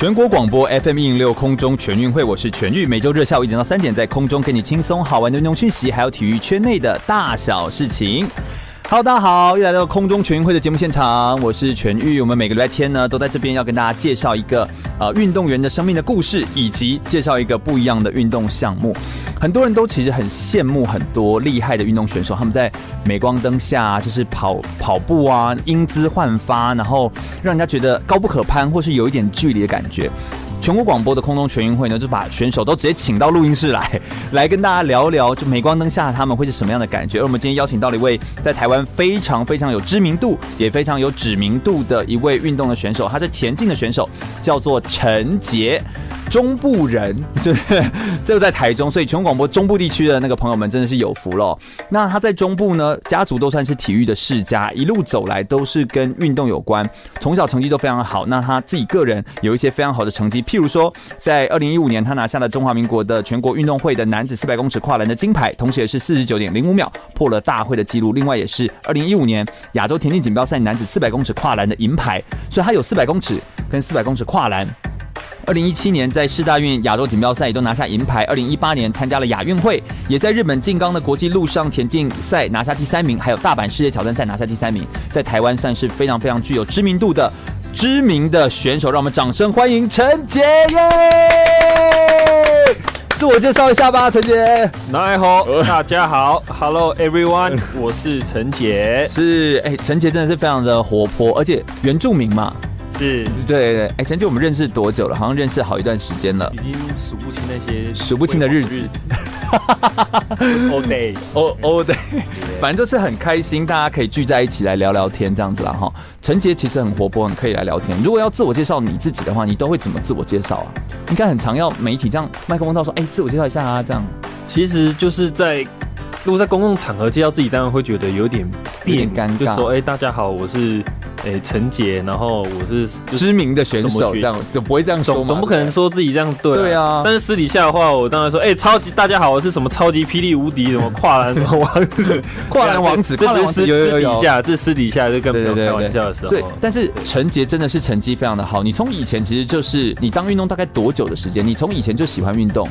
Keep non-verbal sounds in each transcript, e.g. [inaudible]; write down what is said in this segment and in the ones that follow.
全国广播 FM 一零六空中全运会，我是全玉，每周日下午一点到三点，在空中给你轻松好玩的运动讯息，还有体育圈内的大小事情。Hello，大家好，又来到空中全运会的节目现场，我是全玉。我们每个礼拜天呢，都在这边要跟大家介绍一个呃运动员的生命的故事，以及介绍一个不一样的运动项目。很多人都其实很羡慕很多厉害的运动选手，他们在镁光灯下就是跑跑步啊，英姿焕发，然后让人家觉得高不可攀，或是有一点距离的感觉。全国广播的空中全运会呢，就把选手都直接请到录音室来，来跟大家聊一聊，就镁光灯下他们会是什么样的感觉。而我们今天邀请到了一位在台湾非常非常有知名度，也非常有知名度的一位运动的选手，他是田径的选手，叫做陈杰。中部人，对，这个在台中，所以全国广播中部地区的那个朋友们真的是有福了。那他在中部呢，家族都算是体育的世家，一路走来都是跟运动有关，从小成绩都非常好。那他自己个人有一些非常好的成绩，譬如说，在二零一五年，他拿下了中华民国的全国运动会的男子四百公尺跨栏的金牌，同时也是四十九点零五秒破了大会的纪录。另外，也是二零一五年亚洲田径锦标赛男子四百公尺跨栏的银牌，所以他有四百公尺跟四百公尺跨栏。二零一七年在世大运亚洲锦标赛也都拿下银牌。二零一八年参加了亚运会，也在日本静冈的国际陆上田径赛拿下第三名，还有大阪世界挑战赛拿下第三名，在台湾算是非常非常具有知名度的知名的选手。让我们掌声欢迎陈杰耶！自我介绍一下吧，陈杰。大家好，大家好，Hello everyone，我是陈杰。[laughs] 是，哎，陈杰真的是非常的活泼，而且原住民嘛。是，对对，哎，陈杰，我们认识多久了？好像认识好一段时间了，已经数不清那些数不清的日子。All [laughs] day，all all day，[laughs] 反正就是很开心，大家可以聚在一起来聊聊天这样子啦哈。陈杰其实很活泼，很可以来聊天。如果要自我介绍你自己的话，你都会怎么自我介绍啊？应该很常要媒体这样麦克风到说，哎，自我介绍一下啊，这样。其实就是在如果在公共场合介绍自己，当然会觉得有点变尴尬，就说，哎，大家好，我是。哎，陈杰，然后我是知名的选手，这样就不会这样说，总不可能说自己这样对。对啊，但是私底下的话，我当然说，哎，超级大家好，我是什么超级霹雳无敌什么跨栏王 [laughs] [laughs] 子，跨栏王子，这只是私底下，这私底下就跟朋友开玩笑的时候。对，但是陈杰真的是成绩非常的好。你从以前其实就是你当运动大概多久的时间？你从以前就喜欢运动？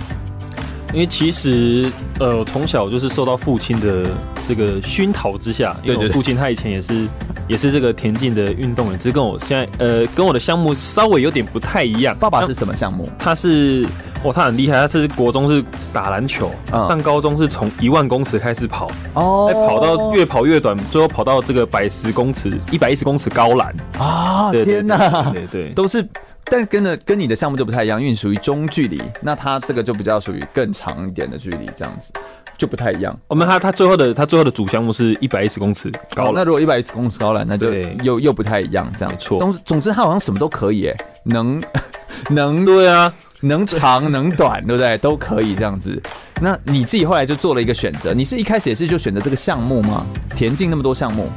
因为其实，呃，我从小就是受到父亲的这个熏陶之下，因为我父亲他以前也是，也是这个田径的运动员，只是跟我现在，呃，跟我的项目稍微有点不太一样。爸爸是什么项目？他是，哦，他很厉害，他是国中是打篮球，嗯、上高中是从一万公尺开始跑，哦，跑到越跑越短，最后跑到这个百十公尺、一百一十公尺高栏啊！天哪，对对，对，对，都是。但跟的跟你的项目就不太一样，因为你属于中距离，那他这个就比较属于更长一点的距离，这样子就不太一样。我们他他最后的他最后的主项目是一百一十公尺高，哦，那如果一百一十公尺高了，那就又又不太一样，这样错。总总之他好像什么都可以，哎，能 [laughs] 能对啊，能长能短，对不对？都可以这样子。那你自己后来就做了一个选择，你是一开始也是就选择这个项目吗？田径那么多项目。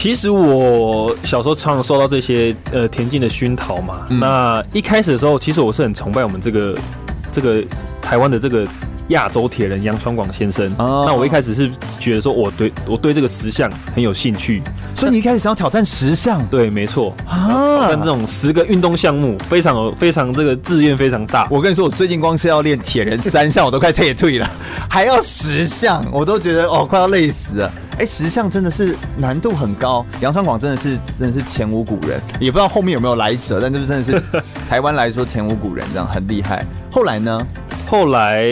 其实我小时候常常受到这些呃田径的熏陶嘛。嗯、那一开始的时候，其实我是很崇拜我们这个这个台湾的这个亚洲铁人杨传广先生。哦、那我一开始是觉得说我对我对这个十项很有兴趣，所以你一开始想要挑战十项？对，没错啊，挑战这种十个运动项目，非常非常这个志愿非常大。我跟你说，我最近光是要练铁人三项，我都快退退了，还要十项，我都觉得哦快要累死了。哎，十项真的是难度很高，杨昌广真的是真的是前无古人，也不知道后面有没有来者，但就是真的是台湾来说前无古人，这样很厉害。后来呢？后来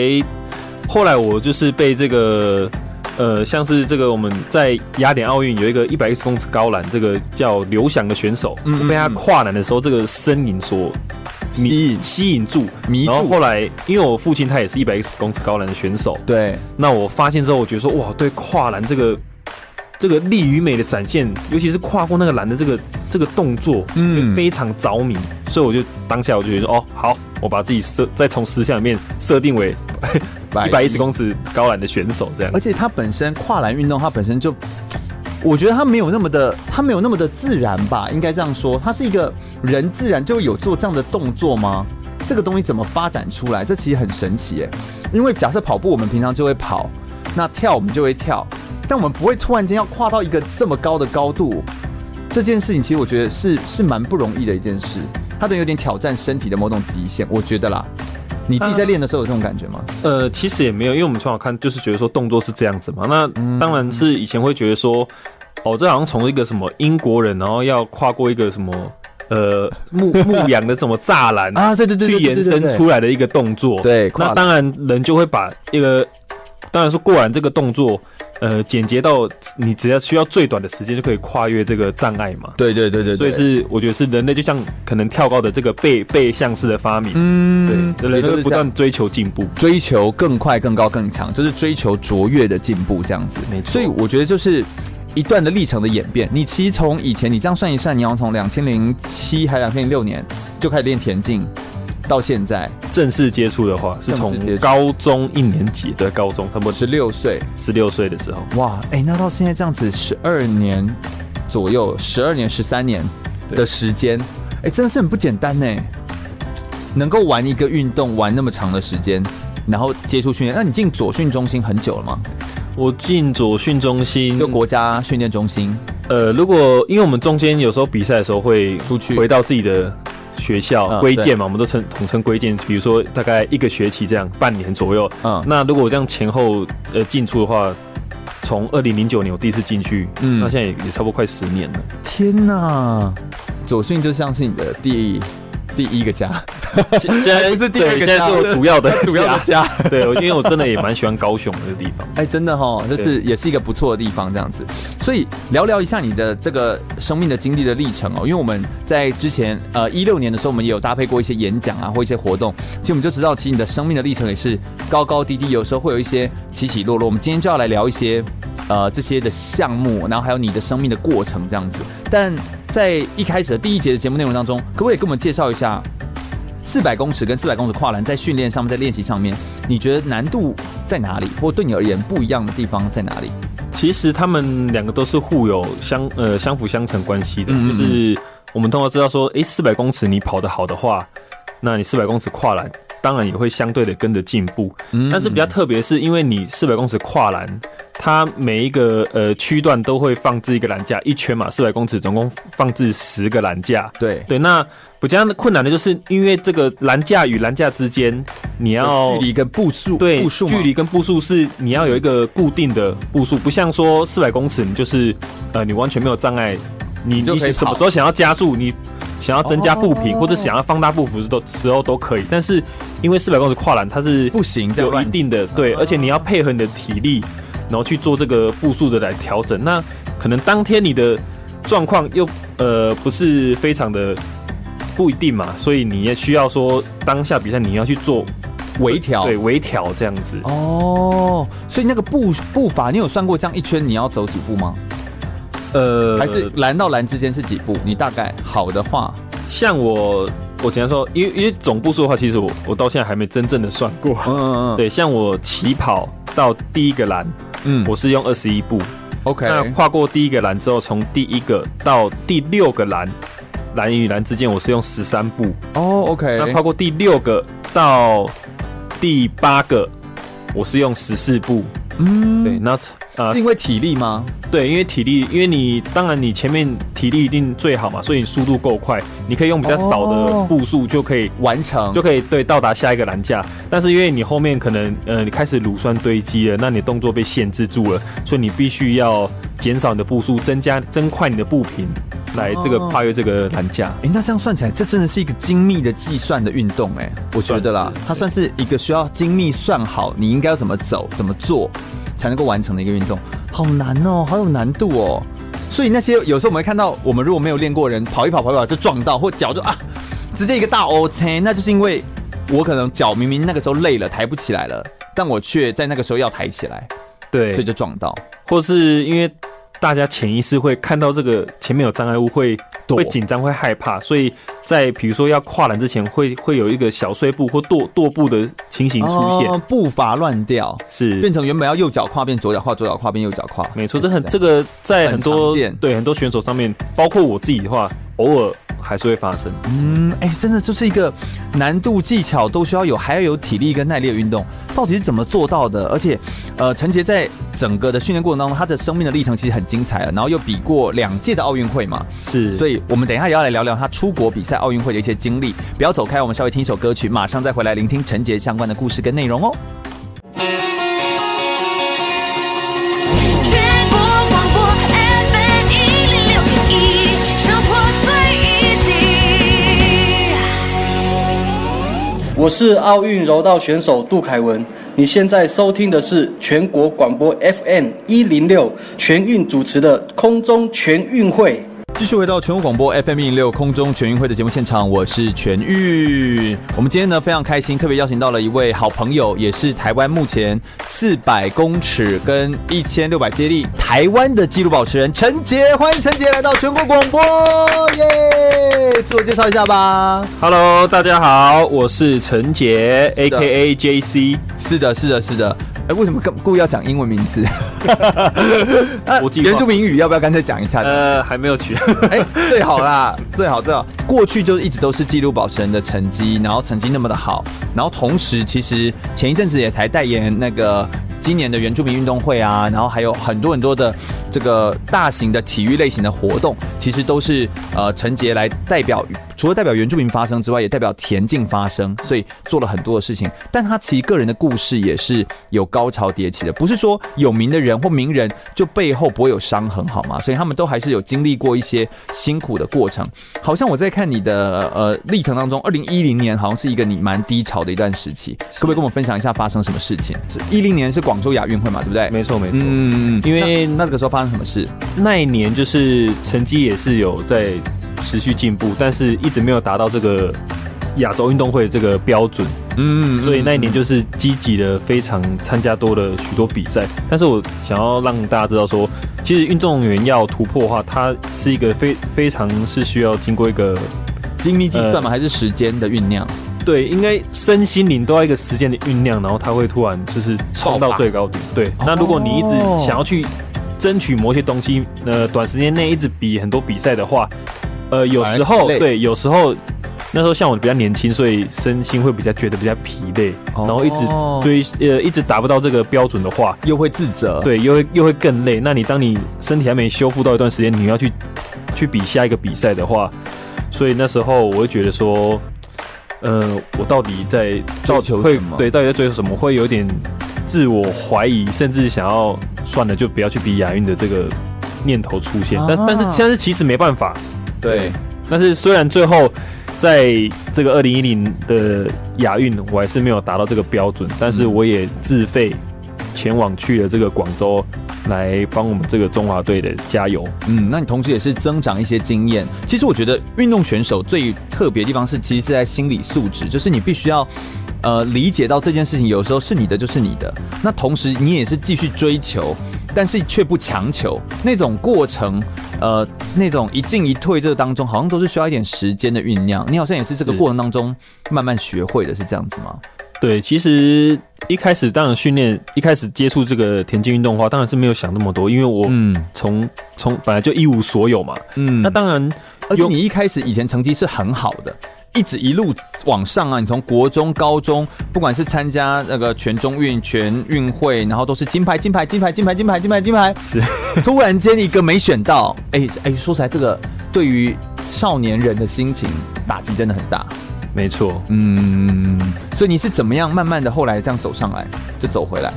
后来我就是被这个呃，像是这个我们在雅典奥运有一个一百一十公尺高栏，这个叫刘翔的选手，嗯，嗯，被他跨栏的时候，这个身影所吸引吸引住，迷住。然后后来因为我父亲他也是一百一十公尺高栏的选手，对，那我发现之后，我觉得说哇，对跨栏这个。这个力与美的展现，尤其是跨过那个栏的这个这个动作，嗯，非常着迷。所以我就当下我就觉得说，哦，好，我把自己设再从十项里面设定为 [laughs] 一百一十公尺高栏的选手这样。而且它本身跨栏运动，它本身就，我觉得它没有那么的，它没有那么的自然吧，应该这样说，它是一个人自然就有做这样的动作吗？这个东西怎么发展出来？这其实很神奇耶。因为假设跑步，我们平常就会跑，那跳我们就会跳，但我们不会突然间要跨到一个这么高的高度。这件事情其实我觉得是是蛮不容易的一件事，它等于有点挑战身体的某种极限，我觉得啦。你自己在练的时候有这种感觉吗？呃，其实也没有，因为我们从小看就是觉得说动作是这样子嘛。那当然是以前会觉得说，哦，这好像从一个什么英国人，然后要跨过一个什么。呃，牧牧羊的什么栅栏啊，对对对，去延伸出来的一个动作。对，那当然人就会把一个，当然是过完这个动作，呃，简洁到你只要需要最短的时间就可以跨越这个障碍嘛。对对对对，所以是我觉得是人类就像可能跳高的这个背背向式的发明。嗯，对，人类会不断追求进步，追求更快、更高、更强，就是追求卓越的进步这样子。没错，所以我觉得就是。一段的历程的演变，你其实从以前你这样算一算，你要从两千零七还两千零六年就开始练田径，到现在正式接触的话，是从高中一年级的高中，差不多十六岁，十六岁的时候。哇，哎、欸，那到现在这样子十二年左右，十二年十三年的时间，哎、欸，真的是很不简单呢。能够玩一个运动玩那么长的时间，然后接触训练，那你进左训中心很久了吗？我进左训中心，就国家训练中心。呃，如果因为我们中间有时候比赛的时候会出去，回到自己的学校归建嘛，我们都称统称归建。比如说大概一个学期这样，半年左右。嗯，那如果我这样前后呃进出的话，从二零零九年我第一次进去，嗯，那现在也也差不多快十年了。天哪，左迅就像是你的第一。第一个家，现在不是第二个家，现在是我主要的 [laughs] 主要的家。[laughs] 对，因为我真的也蛮喜欢高雄这个地方。哎，真的哈，就是也是一个不错的地方，这样子。所以聊聊一下你的这个生命的经历的历程哦。因为我们在之前呃一六年的时候，我们也有搭配过一些演讲啊，或一些活动。其实我们就知道，其实你的生命的历程也是高高低低，有时候会有一些起起落落。我们今天就要来聊一些呃这些的项目，然后还有你的生命的过程这样子。但在一开始的第一节的节目内容当中，可不可以给我们介绍一下四百公尺跟四百公尺跨栏在训练上面，在练习上面，你觉得难度在哪里，或对你而言不一样的地方在哪里？其实他们两个都是互有相呃相辅相成关系的，嗯嗯就是我们通常知道说，诶，四百公尺你跑得好的话，那你四百公尺跨栏。当然也会相对的跟着进步，但是比较特别是因为你四百公尺跨栏，它每一个呃区段都会放置一个栏架，一圈嘛，四百公尺总共放置十个栏架。对。对，那比较困难的就是因为这个栏架与栏架之间，你要距离跟步数，对，距离跟步数是你要有一个固定的步数，不像说四百公尺你就是呃你完全没有障碍，你你什么时候想要加速你。想要增加步频或者想要放大步幅都时候都可以，但是因为四百公尺跨栏它是不行，有一定的对，而且你要配合你的体力，然后去做这个步数的来调整。那可能当天你的状况又呃不是非常的不一定嘛，所以你也需要说当下比赛你要去做微调，对微调这样子。哦，所以那个步步伐你有算过这样一圈你要走几步吗？呃，还是蓝到蓝之间是几步？你大概好的话，像我，我简单说，因为因为总步数的话，其实我我到现在还没真正的算过。嗯嗯嗯。[laughs] 对，像我起跑到第一个栏，嗯，我是用二十一步。OK。那跨过第一个栏之后，从第一个到第六个栏，栏与栏之间我是用十三步。哦，OK。那跨过第六个到第八个，我是用十四步。嗯，对，那。啊，是因为体力吗？对，因为体力，因为你当然你前面体力一定最好嘛，所以你速度够快，你可以用比较少的步数就可以完成，就可以对到达下一个栏架。但是因为你后面可能呃你开始乳酸堆积了，那你动作被限制住了，所以你必须要减少你的步数，增加增快你的步频，来这个跨越这个栏架。哎、欸，那这样算起来，这真的是一个精密的计算的运动哎、欸，我觉得啦，它算是一个需要精密算好你应该要怎么走、怎么做。才能够完成的一个运动，好难哦，好有难度哦。所以那些有时候我们会看到，我们如果没有练过人，跑一跑跑一跑就撞到，或脚就啊，[laughs] 直接一个大 O 青，那就是因为我可能脚明明那个时候累了，抬不起来了，但我却在那个时候要抬起来，对，所以就撞到，或是因为大家潜意识会看到这个前面有障碍物会会紧张会害怕，所以在比如说要跨栏之前会会有一个小碎步或跺跺步的情形出现，哦、步伐乱掉，是变成原本要右脚跨变左脚跨，左脚跨变右脚跨。没错，这很这个在很多很对很多选手上面，包括我自己的话，偶尔。还是会发生。嗯，哎、欸，真的就是一个难度、技巧都需要有，还要有体力跟耐力的运动，到底是怎么做到的？而且，呃，陈杰在整个的训练过程当中，他的生命的历程其实很精彩啊。然后又比过两届的奥运会嘛，是。所以我们等一下也要来聊聊他出国比赛奥运会的一些经历。不要走开，我们稍微听一首歌曲，马上再回来聆听陈杰相关的故事跟内容哦。我是奥运柔道选手杜凯文，你现在收听的是全国广播 FM 一零六全运主持的空中全运会。继续回到全国广播 FM 一零六空中全运会的节目现场，我是全玉。我们今天呢非常开心，特别邀请到了一位好朋友，也是台湾目前四百公尺跟一千六百接力台湾的纪录保持人陈杰。欢迎陈杰来到全国广播，耶！自我介绍一下吧。Hello，大家好，我是陈杰，AKA JC。是的，是的，是的。哎，为什么故意要讲英文名字？[laughs] 原住民语要不要干脆讲一下？呃，还没有取。[laughs] 哎，最好啦，最好最好。过去就一直都是记录保持人的成绩，然后成绩那么的好，然后同时其实前一阵子也才代言那个今年的原住民运动会啊，然后还有很多很多的这个大型的体育类型的活动，其实都是呃陈杰来代表。除了代表原住民发声之外，也代表田径发声，所以做了很多的事情。但他其实个人的故事也是有高潮迭起的，不是说有名的人或名人就背后不会有伤痕，好吗？所以他们都还是有经历过一些辛苦的过程。好像我在看你的呃历程当中，二零一零年好像是一个你蛮低潮的一段时期，可不可以跟我们分享一下发生什么事情？是一零年是广州亚运会嘛，对不对？没错，没错。嗯，因为那，那个时候发生什么事？那一年就是成绩也是有在。持续进步，但是一直没有达到这个亚洲运动会这个标准。嗯，所以那一年就是积极的非常参加多了许多比赛。但是我想要让大家知道说，其实运动员要突破的话，它是一个非非常是需要经过一个精密计算吗？还是时间的酝酿？对，应该身心灵都要一个时间的酝酿，然后它会突然就是冲到最高点。对，那如果你一直想要去争取某些东西，呃，短时间内一直比很多比赛的话。呃，有时候对，有时候那时候像我比较年轻，所以身心会比较觉得比较疲累，哦、然后一直追呃一直达不到这个标准的话，又会自责，对，又会又会更累。那你当你身体还没修复到一段时间，你要去去比下一个比赛的话，所以那时候我会觉得说，呃，我到底在追求什么？对，到底在追求什么？会有点自我怀疑，甚至想要算了，就不要去比亚运的这个念头出现。啊、但但是但是其实没办法。对，但是虽然最后在这个二零一零的亚运，我还是没有达到这个标准，但是我也自费前往去了这个广州，来帮我们这个中华队的加油。嗯，那你同时也是增长一些经验。其实我觉得运动选手最特别的地方是，其实是在心理素质，就是你必须要呃理解到这件事情，有时候是你的就是你的，那同时你也是继续追求。但是却不强求那种过程，呃，那种一进一退这个当中，好像都是需要一点时间的酝酿。你好像也是这个过程当中慢慢学会的，是这样子吗？对，其实一开始当然训练，一开始接触这个田径运动的话，当然是没有想那么多，因为我从从、嗯、本来就一无所有嘛。嗯，那当然，而且你一开始以前成绩是很好的。一直一路往上啊！你从国中、高中，不管是参加那个全中运、全运会，然后都是金牌、金牌、金牌、金牌、金牌、金牌、金牌。是，突然间一个没选到，哎、欸、哎、欸，说起来这个对于少年人的心情打击真的很大。没错，嗯，所以你是怎么样慢慢的后来这样走上来，就走回来？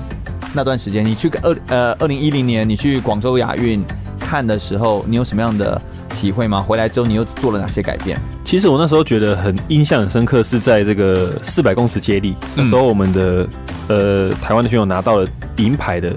那段时间你去二呃二零一零年你去广州亚运看的时候，你有什么样的体会吗？回来之后你又做了哪些改变？其实我那时候觉得很印象很深刻，是在这个四百公尺接力，那时候我们的呃台湾的选手拿到了银牌的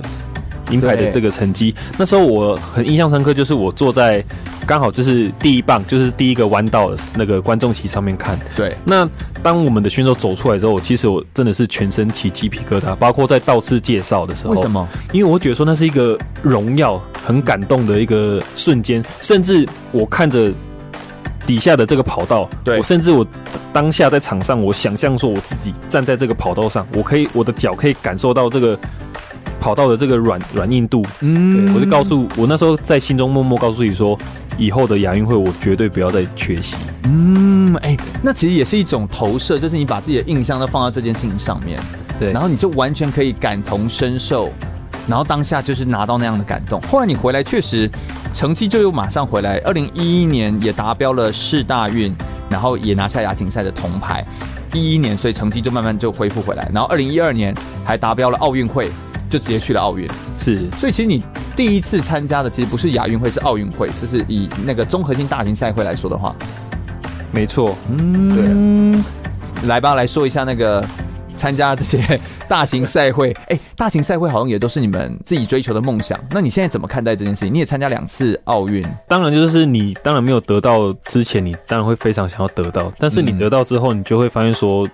银牌的这个成绩。那时候我很印象深刻，就是我坐在刚好就是第一棒，就是第一个弯道的那个观众席上面看。对，那当我们的选手走出来之后，其实我真的是全身起鸡皮疙瘩，包括在倒刺介绍的时候。为什么？因为我觉得说那是一个荣耀、很感动的一个瞬间，甚至我看着。底下的这个跑道，对，我甚至我当下在场上，我想象说我自己站在这个跑道上，我可以我的脚可以感受到这个跑道的这个软软硬度，嗯，对，我就告诉我那时候在心中默默告诉你说，以后的亚运会我绝对不要再缺席。嗯，哎、欸，那其实也是一种投射，就是你把自己的印象都放到这件事情上面，对，然后你就完全可以感同身受。然后当下就是拿到那样的感动。后来你回来，确实成绩就又马上回来。二零一一年也达标了世大运，然后也拿下亚锦赛的铜牌。一一年，所以成绩就慢慢就恢复回来。然后二零一二年还达标了奥运会，就直接去了奥运。是，所以其实你第一次参加的其实不是亚运会，是奥运会。就是以那个综合性大型赛会来说的话，没错。嗯，对。来吧，来说一下那个。参加这些 [laughs] 大型赛会，哎、欸，大型赛会好像也都是你们自己追求的梦想。那你现在怎么看待这件事情？你也参加两次奥运，当然就是你当然没有得到之前，你当然会非常想要得到。但是你得到之后，你就会发现说，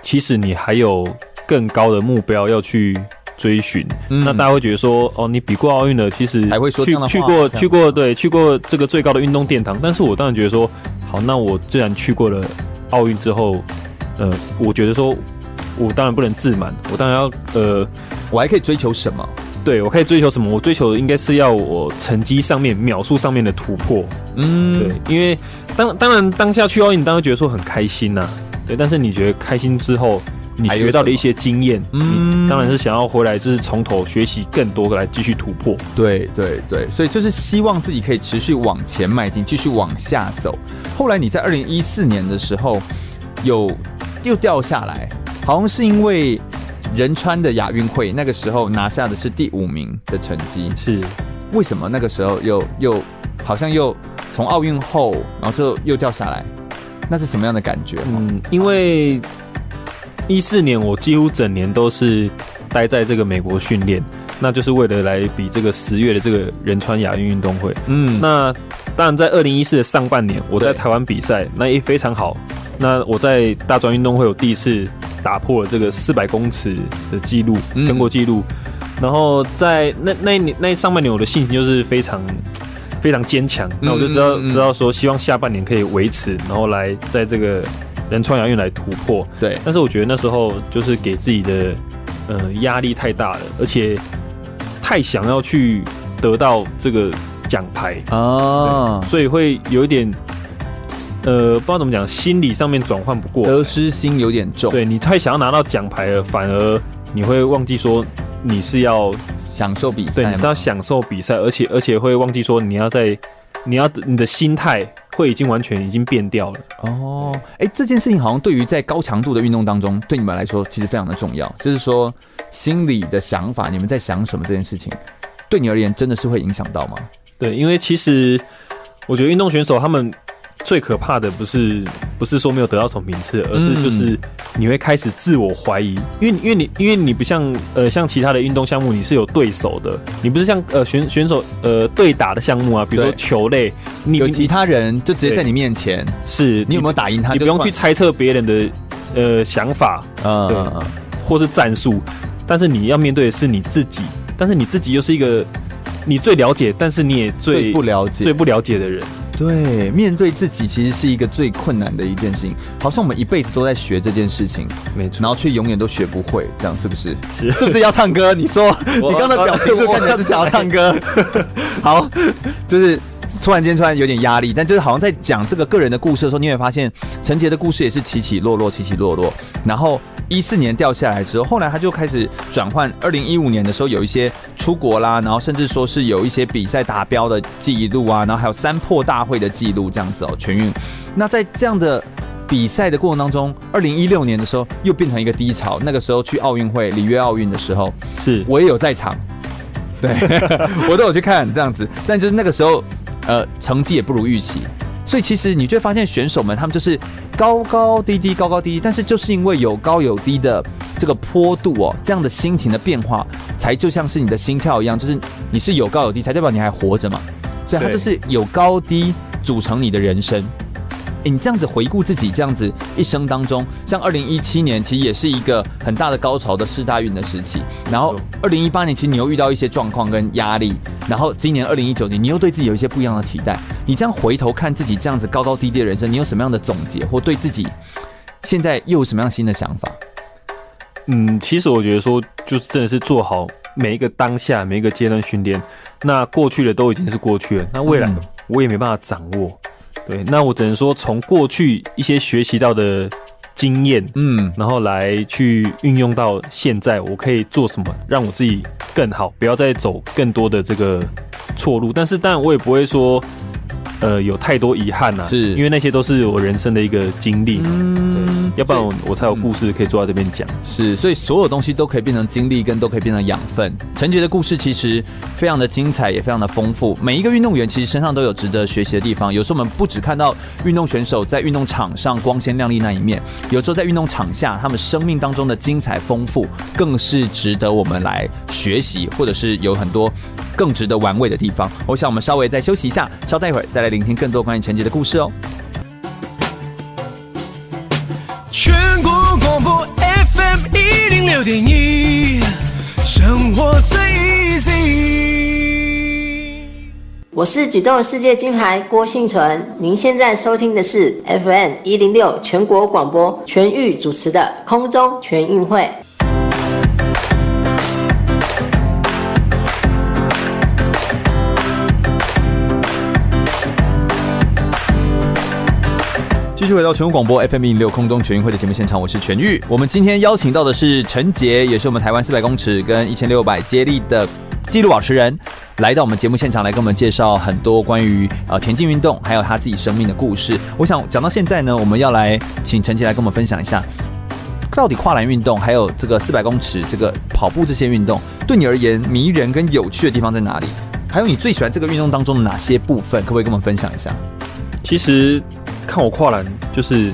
其实你还有更高的目标要去追寻。嗯、那大家会觉得说，哦，你比过奥运了，其实还会说去去过去过对去过这个最高的运动殿堂。但是我当然觉得说，好，那我既然去过了奥运之后，呃，我觉得说。我当然不能自满，我当然要呃，我还可以追求什么？对，我可以追求什么？我追求的应该是要我成绩上面、秒数上面的突破。嗯，对，因为当当然当下去奥运，你当然觉得说很开心呐、啊，对。但是你觉得开心之后，你学到的一些经验，嗯，当然是想要回来，就是从头学习更多来继续突破。对对对，所以就是希望自己可以持续往前迈进，继续往下走。后来你在二零一四年的时候，有又掉下来。好像是因为仁川的亚运会那个时候拿下的是第五名的成绩，是为什么那个时候又又好像又从奥运后，然后就又掉下来？那是什么样的感觉？嗯，因为一四年我几乎整年都是待在这个美国训练，那就是为了来比这个十月的这个仁川亚运运动会。嗯，那当然在二零一四的上半年我在台湾比赛，那也非常好。那我在大专运动会有第一次。打破了这个四百公尺的记录，全国记录。然后在那那一年那上半年，我的信心就是非常非常坚强。那我就知道知道说，希望下半年可以维持，然后来在这个仁川亚运来突破。对，但是我觉得那时候就是给自己的呃压力太大了，而且太想要去得到这个奖牌啊，所以会有一点。呃，不知道怎么讲，心理上面转换不过，得失心有点重。对，你太想要拿到奖牌了，反而你会忘记说你是要享受比赛，对，你是要享受比赛，而且而且会忘记说你要在你要你的心态会已经完全已经变掉了。哦，哎、欸，这件事情好像对于在高强度的运动当中，对你们来说其实非常的重要。就是说，心理的想法，你们在想什么这件事情，对你而言真的是会影响到吗？对，因为其实我觉得运动选手他们。最可怕的不是不是说没有得到什么名次，而是就是你会开始自我怀疑，因为因为你因为你不像呃像其他的运动项目，你是有对手的，你不是像呃选选手呃对打的项目啊，比如说球类，你有其他人就直接在你面前，是你有没有打赢他，你不用去猜测别人的呃想法啊，对，或是战术，但是你要面对的是你自己，但是你自己又是一个你最了解，但是你也最，最不了解、最不了解的人。对，面对自己其实是一个最困难的一件事情，好像我们一辈子都在学这件事情，没错，然后却永远都学不会，这样是不是？是，是不是要唱歌？你说，[laughs] 你刚才表情就看起来是想要唱歌。[laughs] 好，就是突然间突然有点压力，但就是好像在讲这个个人的故事的时候，你会发现陈杰的故事也是起起落落，起起落落，然后。一四年掉下来之后，后来他就开始转换。二零一五年的时候，有一些出国啦，然后甚至说是有一些比赛达标的记录啊，然后还有三破大会的记录这样子哦，全运。那在这样的比赛的过程当中，二零一六年的时候又变成一个低潮。那个时候去奥运会里约奥运的时候，是我也有在场，对 [laughs] 我都有去看这样子。但就是那个时候，呃，成绩也不如预期。所以其实你就会发现选手们他们就是高高低低，高高低低，但是就是因为有高有低的这个坡度哦，这样的心情的变化，才就像是你的心跳一样，就是你是有高有低，才代表你还活着嘛。所以它就是有高低组成你的人生。你这样子回顾自己这样子一生当中，像二零一七年其实也是一个很大的高潮的世大运的时期，然后二零一八年其实你又遇到一些状况跟压力，然后今年二零一九年你又对自己有一些不一样的期待。你这样回头看自己这样子高高低低的人生，你有什么样的总结，或对自己现在又有什么样新的想法？嗯，其实我觉得说，就真的是做好每一个当下每一个阶段训练，那过去的都已经是过去了，那未来我也没办法掌握。对，那我只能说从过去一些学习到的经验，嗯，然后来去运用到现在，我可以做什么让我自己更好，不要再走更多的这个错路。但是当然我也不会说。呃，有太多遗憾呐、啊，是因为那些都是我人生的一个经历，嗯，要不然我我才有故事可以坐在这边讲。是，所以所有东西都可以变成经历，跟都可以变成养分。陈杰的故事其实非常的精彩，也非常的丰富。每一个运动员其实身上都有值得学习的地方。有时候我们不只看到运动选手在运动场上光鲜亮丽那一面，有时候在运动场下他们生命当中的精彩丰富，更是值得我们来学习，或者是有很多更值得玩味的地方。我想我们稍微再休息一下，稍待一会儿再来。聆听更多关于陈杰的故事哦。全国广播 FM 一零六点一，生活最 easy。我是举重世界金牌郭信存，您现在收听的是 FM 一零六全国广播全域主持的空中全运会。继续回到全国广播 FM 一零六空中全运会的节目现场，我是全玉。我们今天邀请到的是陈杰，也是我们台湾四百公尺跟一千六百接力的纪录保持人，来到我们节目现场来跟我们介绍很多关于呃田径运动，还有他自己生命的故事。我想讲到现在呢，我们要来请陈杰来跟我们分享一下，到底跨栏运动还有这个四百公尺这个跑步这些运动，对你而言迷人跟有趣的地方在哪里？还有你最喜欢这个运动当中的哪些部分？可不可以跟我们分享一下？其实。看我跨栏就是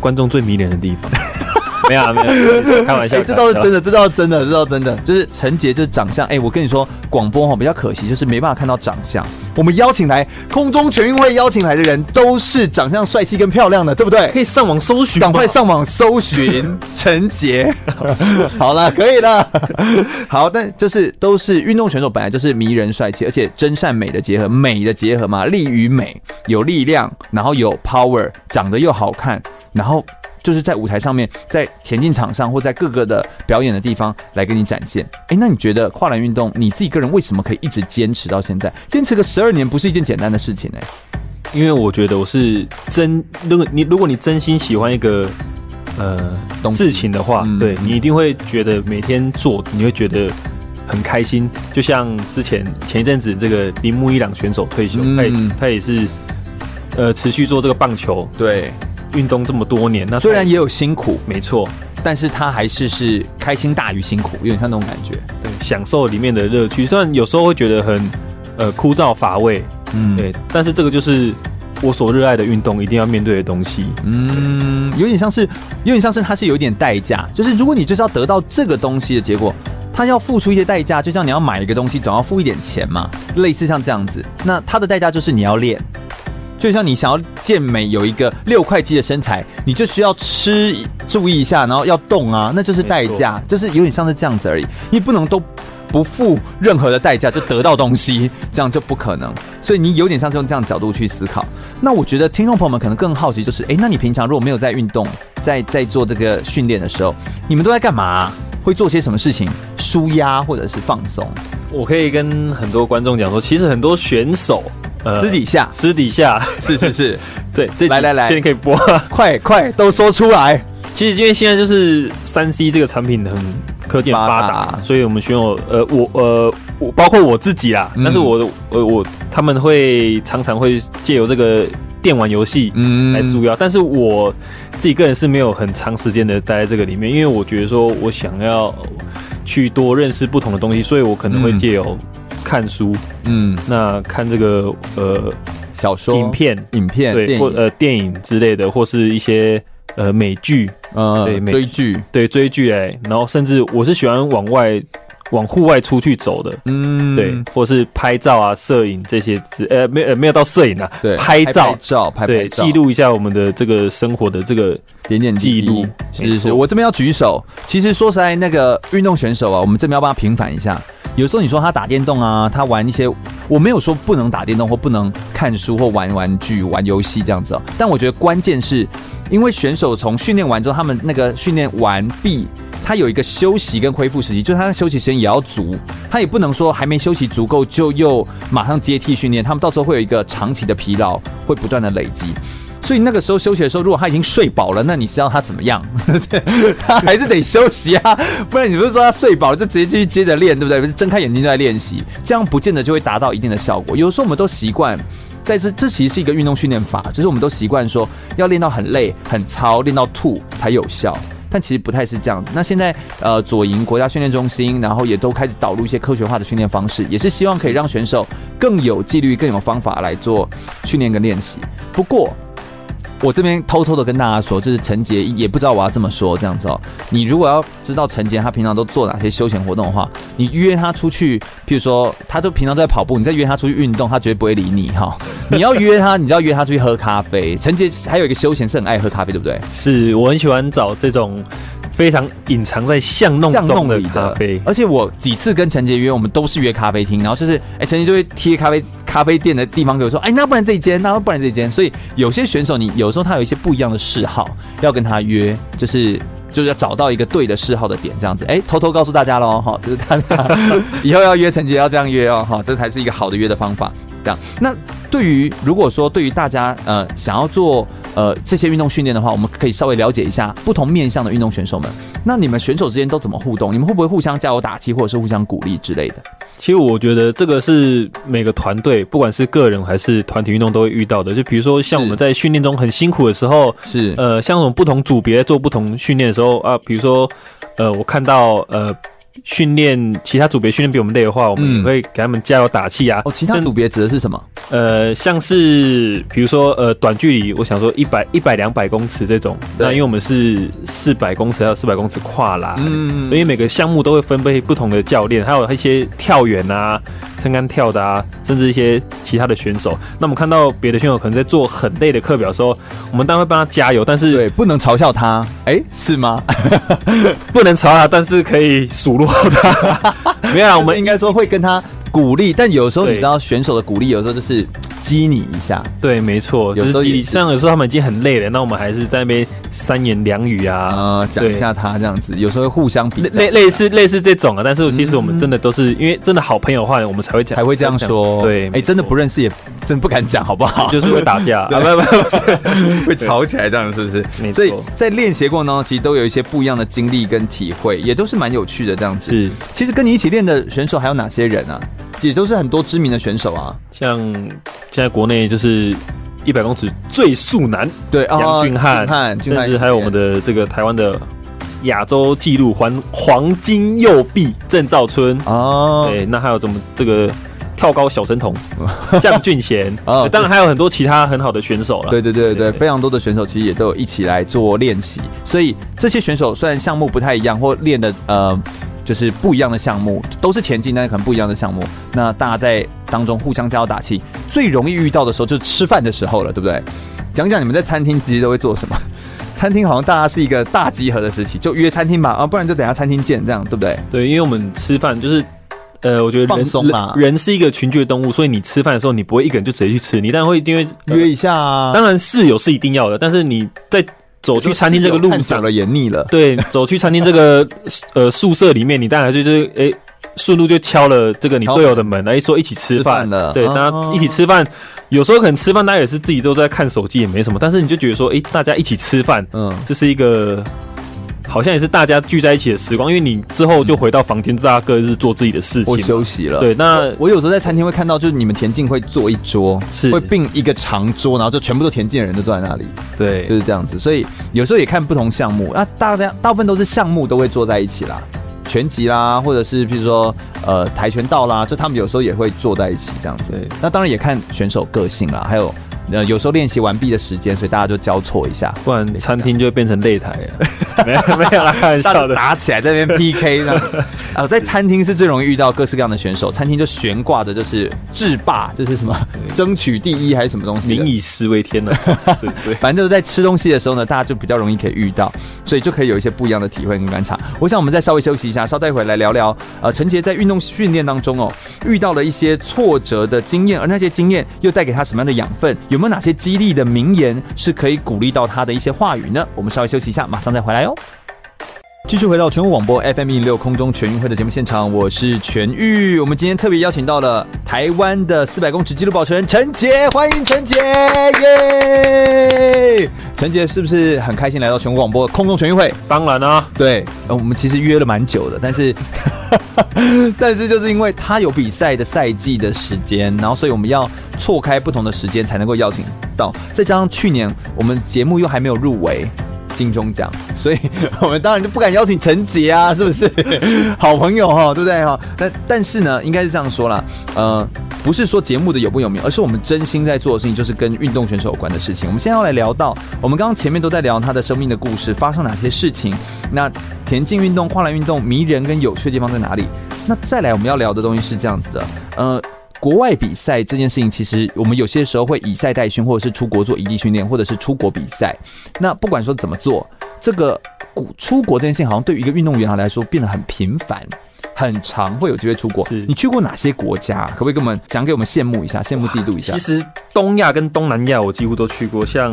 观众最迷人的地方，没有没有，开玩笑，欸，这倒是真的，这倒是真的，这倒是真的，就是陈杰就是长相，哎，欸，我跟你说，广播哈比较可惜，就是没办法看到长相。我们邀请来空中全运会邀请来的人都是长相帅气跟漂亮的，对不对？可以上网搜寻，赶快上网搜寻陈杰。好了，可以了。[laughs] 好，但就是都是运动选手，本来就是迷人帅气，而且真善美的结合，美的结合嘛，力与美，有力量，然后有 power，长得又好看，然后。就是在舞台上面，在田径场上或在各个的表演的地方来给你展现。哎，那你觉得跨栏运动你自己个人为什么可以一直坚持到现在？坚持个十二年不是一件简单的事情哎。因为我觉得我是真，如果你如果你真心喜欢一个呃事情的话，嗯、对你一定会觉得每天做你会觉得很开心。就像之前前一阵子这个铃木一朗选手退休，他、也、他也是呃持续做这个棒球，对。运动这么多年，那虽然也有辛苦，没错，但是他还是是开心大于辛苦，有点像那种感觉，对，享受里面的乐趣。虽然有时候会觉得很呃枯燥乏味，嗯，对，但是这个就是我所热爱的运动一定要面对的东西。嗯，有点像是，有点像是它是有一点代价，就是如果你就是要得到这个东西的结果，它要付出一些代价，就像你要买一个东西总要付一点钱嘛，类似像这样子。那它的代价就是你要练。就像你想要健美，有一个六块肌的身材，你就需要吃，注意一下，然后要动啊，那就是代价，就是有点像是这样子而已。你不能都不付任何的代价就得到东西，这样就不可能。所以你有点像是用这样角度去思考。那我觉得听众朋友们可能更好奇，就是诶，那你平常如果没有在运动，在在做这个训练的时候，你们都在干嘛？会做些什么事情？舒压或者是放松？我可以跟很多观众讲说，其实很多选手。私底下，私底下。是是是，[laughs] 对，这来来来，现在可以播，快快都说出来。其实因为现在就是三 C 这个产品很科技发达，所以我们选手，呃，我呃，我包括我自己啦，但是我呃我他们会常常会借由这个电玩游戏嗯。来纾压，但是我自己个人是没有很长时间的待在这个里面，因为我觉得说我想要去多认识不同的东西，所以我可能会借由。看书，嗯，那看这个呃小说、影片、影片，对，或呃电影之类的，或是一些呃美剧，嗯，对，追剧，对，追剧哎，然后甚至我是喜欢往外。往户外出去走的，嗯，对，或是拍照啊、摄影这些，呃，没呃没有到摄影啊，对，拍照、拍照、拍对，记录一下我们的这个生活的这个点点记录。是是是，我这边要举手。其实说实在，那个运动选手啊，我们这边要帮他平反一下。有时候你说他打电动啊，他玩一些，我没有说不能打电动或不能看书或玩玩具、玩游戏这样子哦。但我觉得关键是，因为选手从训练完之后，他们那个训练完毕。他有一个休息跟恢复时期，就是他的休息时间也要足，他也不能说还没休息足够就又马上接替训练，他们到时候会有一个长期的疲劳，会不断的累积，所以那个时候休息的时候，如果他已经睡饱了，那你是要他怎么样？他 [laughs] 还是得休息啊，不然你不是说他睡饱就直接继续接着练，对不对？不是睁开眼睛就在练习，这样不见得就会达到一定的效果。有时候我们都习惯在这，这其实是一个运动训练法，就是我们都习惯说要练到很累、很操，练到吐才有效。但其实不太是这样子。那现在，呃，左营国家训练中心，然后也都开始导入一些科学化的训练方式，也是希望可以让选手更有纪律、更有方法来做训练跟练习。不过，我这边偷偷的跟大家说，就是陈杰也不知道我要这么说这样子哦。你如果要知道陈杰他平常都做哪些休闲活动的话，你约他出去，譬如说他都平常都在跑步，你再约他出去运动，他绝对不会理你哈。[laughs] 你要约他，你就要约他出去喝咖啡。陈杰还有一个休闲是很爱喝咖啡，对不对？是我很喜欢找这种非常隐藏在巷弄中的咖啡。而且我几次跟陈杰约，我们都是约咖啡厅，然后就是哎，陈杰就会贴咖啡。咖啡店的地方，给我说，哎，那不然这一间，那不然这一间。所以有些选手，你有时候他有一些不一样的嗜好，要跟他约，就是就是要找到一个对的嗜好的点，这样子。哎，偷偷告诉大家喽，哈，就是他以后要约陈杰要这样约哦，哈，这才是一个好的约的方法。这样，那对于如果说对于大家呃想要做呃这些运动训练的话，我们可以稍微了解一下不同面向的运动选手们。那你们选手之间都怎么互动？你们会不会互相加油打气，或者是互相鼓励之类的？其实我觉得这个是每个团队，不管是个人还是团体运动都会遇到的。就比如说像我们在训练中很辛苦的时候，是呃，像这种不同组别做不同训练的时候啊，比如说呃，我看到呃。训练其他组别训练比我们累的话，我们也会给他们加油打气啊。哦，其他组别指的是什么？呃，像是比如说呃短距离，我想说一百一百两百公尺这种，那因为我们是四百公尺还有四百公尺跨栏，嗯，所以每个项目都会分配不同的教练，还有一些跳远啊、撑杆跳的啊，甚至一些其他的选手。那我们看到别的选手可能在做很累的课表的时候，我们当然会帮他加油，但是对，不能嘲笑他，哎、欸，是吗？[laughs] 不能嘲笑他，但是可以数落。[laughs] 没有，我们应该说会跟他鼓励，但有时候你知道选手的鼓励，有时候就是激你一下。对，没错，有时候像有时候他们已经很累了，那我们还是在那边三言两语啊，呃，讲一下他这样子，有时候互相比类类似类似这种啊。但是其实我们真的都是因为真的好朋友的话，我们才会讲，才会这样说。对，哎，真的不认识也真不敢讲，好不好？就是会打架，[laughs] 不不不是会吵起来这样，是不是？所以在练习过程当中，其实都有一些不一样的经历跟体会，也都是蛮有趣的这样子。是，其实跟你一起练的选手还有哪些人啊？也都是很多知名的选手啊，像现在国内就是一百公尺最速男，对，杨俊汉，甚至还有我们的这个台湾的亚洲纪录黄黄金右臂郑兆春哦，对，那还有怎么这个跳高小神童 [laughs] 江俊贤啊，当然还有很多其他很好的选手了，对对对对，非常多的选手其实也都有一起来做练习，所以这些选手虽然项目不太一样，或练的呃。就是不一样的项目，都是田径，但是可能不一样的项目。那大家在当中互相加油打气，最容易遇到的时候就是吃饭的时候了，对不对？讲讲你们在餐厅其实都会做什么？餐厅好像大家是一个大集合的时期，就约餐厅吧，啊，不然就等下餐厅见，这样对不对？对，因为我们吃饭就是，呃，我觉得人放松嘛，人是一个群居的动物，所以你吃饭的时候，你不会一个人就直接去吃，你当然会因为约一下啊。当然室友是一定要的，但是你在。走去餐厅这个路上了也腻了，对，走去餐厅这个呃宿舍里面，你当然就是哎顺路就敲了这个你队友的门，来说一起吃饭了，对，大家一起吃饭，有时候可能吃饭大家也是自己都在看手机也没什么，但是你就觉得说哎大家一起吃饭，嗯，这是一个。好像也是大家聚在一起的时光，因为你之后就回到房间，大家各自做自己的事情，或休息了。对，那我有时候在餐厅会看到，就是你们田径会坐一桌，是会并一个长桌，然后就全部都田径的人都坐在那里。对，就是这样子。所以有时候也看不同项目，那大家大部分都是项目都会坐在一起啦，拳击啦，或者是譬如说呃跆拳道啦，就他们有时候也会坐在一起这样子。那当然也看选手个性啦，还有。呃，有时候练习完毕的时间，所以大家就交错一下，不然餐厅就会变成擂台了。[laughs] 没有没有啦，开玩笑的，打起来在那边 PK 呢。啊，[laughs] 在餐厅是最容易遇到各式各样的选手，餐厅就悬挂着就是制霸，这、就是什么争取第一还是什么东西？民以食为天的。对对，[laughs] 反正就是在吃东西的时候呢，大家就比较容易可以遇到，所以就可以有一些不一样的体会跟观察。我想我们再稍微休息一下，稍待会来聊聊。呃，陈杰在运动训练当中哦，遇到了一些挫折的经验，而那些经验又带给他什么样的养分？有没有哪些激励的名言是可以鼓励到他的一些话语呢？我们稍微休息一下，马上再回来哦。继续回到全国广播 FM 一六空中全运会的节目现场，我是全玉。我们今天特别邀请到了台湾的四百公尺纪录保持人陈杰，欢迎陈杰耶！陈杰是不是很开心来到全国广播空中全运会？当然啊，对，我们其实约了蛮久的，但是 [laughs] 但是就是因为他有比赛的赛季的时间，然后所以我们要错开不同的时间才能够邀请到，再加上去年我们节目又还没有入围金钟奖，所以我们当然就不敢邀请陈杰啊，是不是？[laughs] 好朋友哈，对不对哈？但但是呢，应该是这样说啦，呃，不是说节目的有不有名，而是我们真心在做的事情，就是跟运动选手有关的事情。我们现在要来聊到，我们刚刚前面都在聊他的生命的故事，发生哪些事情？那田径运动、跨栏运动迷人跟有趣的地方在哪里？那再来我们要聊的东西是这样子的，呃。国外比赛这件事情，其实我们有些时候会以赛代训，或者是出国做异地训练，或者是出国比赛。那不管说怎么做，这个出国这件事情，好像对于一个运动员来说变得很频繁，很长会有机会出国。你去过哪些国家？可不可以给我们讲给我们羡慕一下，羡慕嫉妒一下？其实东亚跟东南亚我几乎都去过，像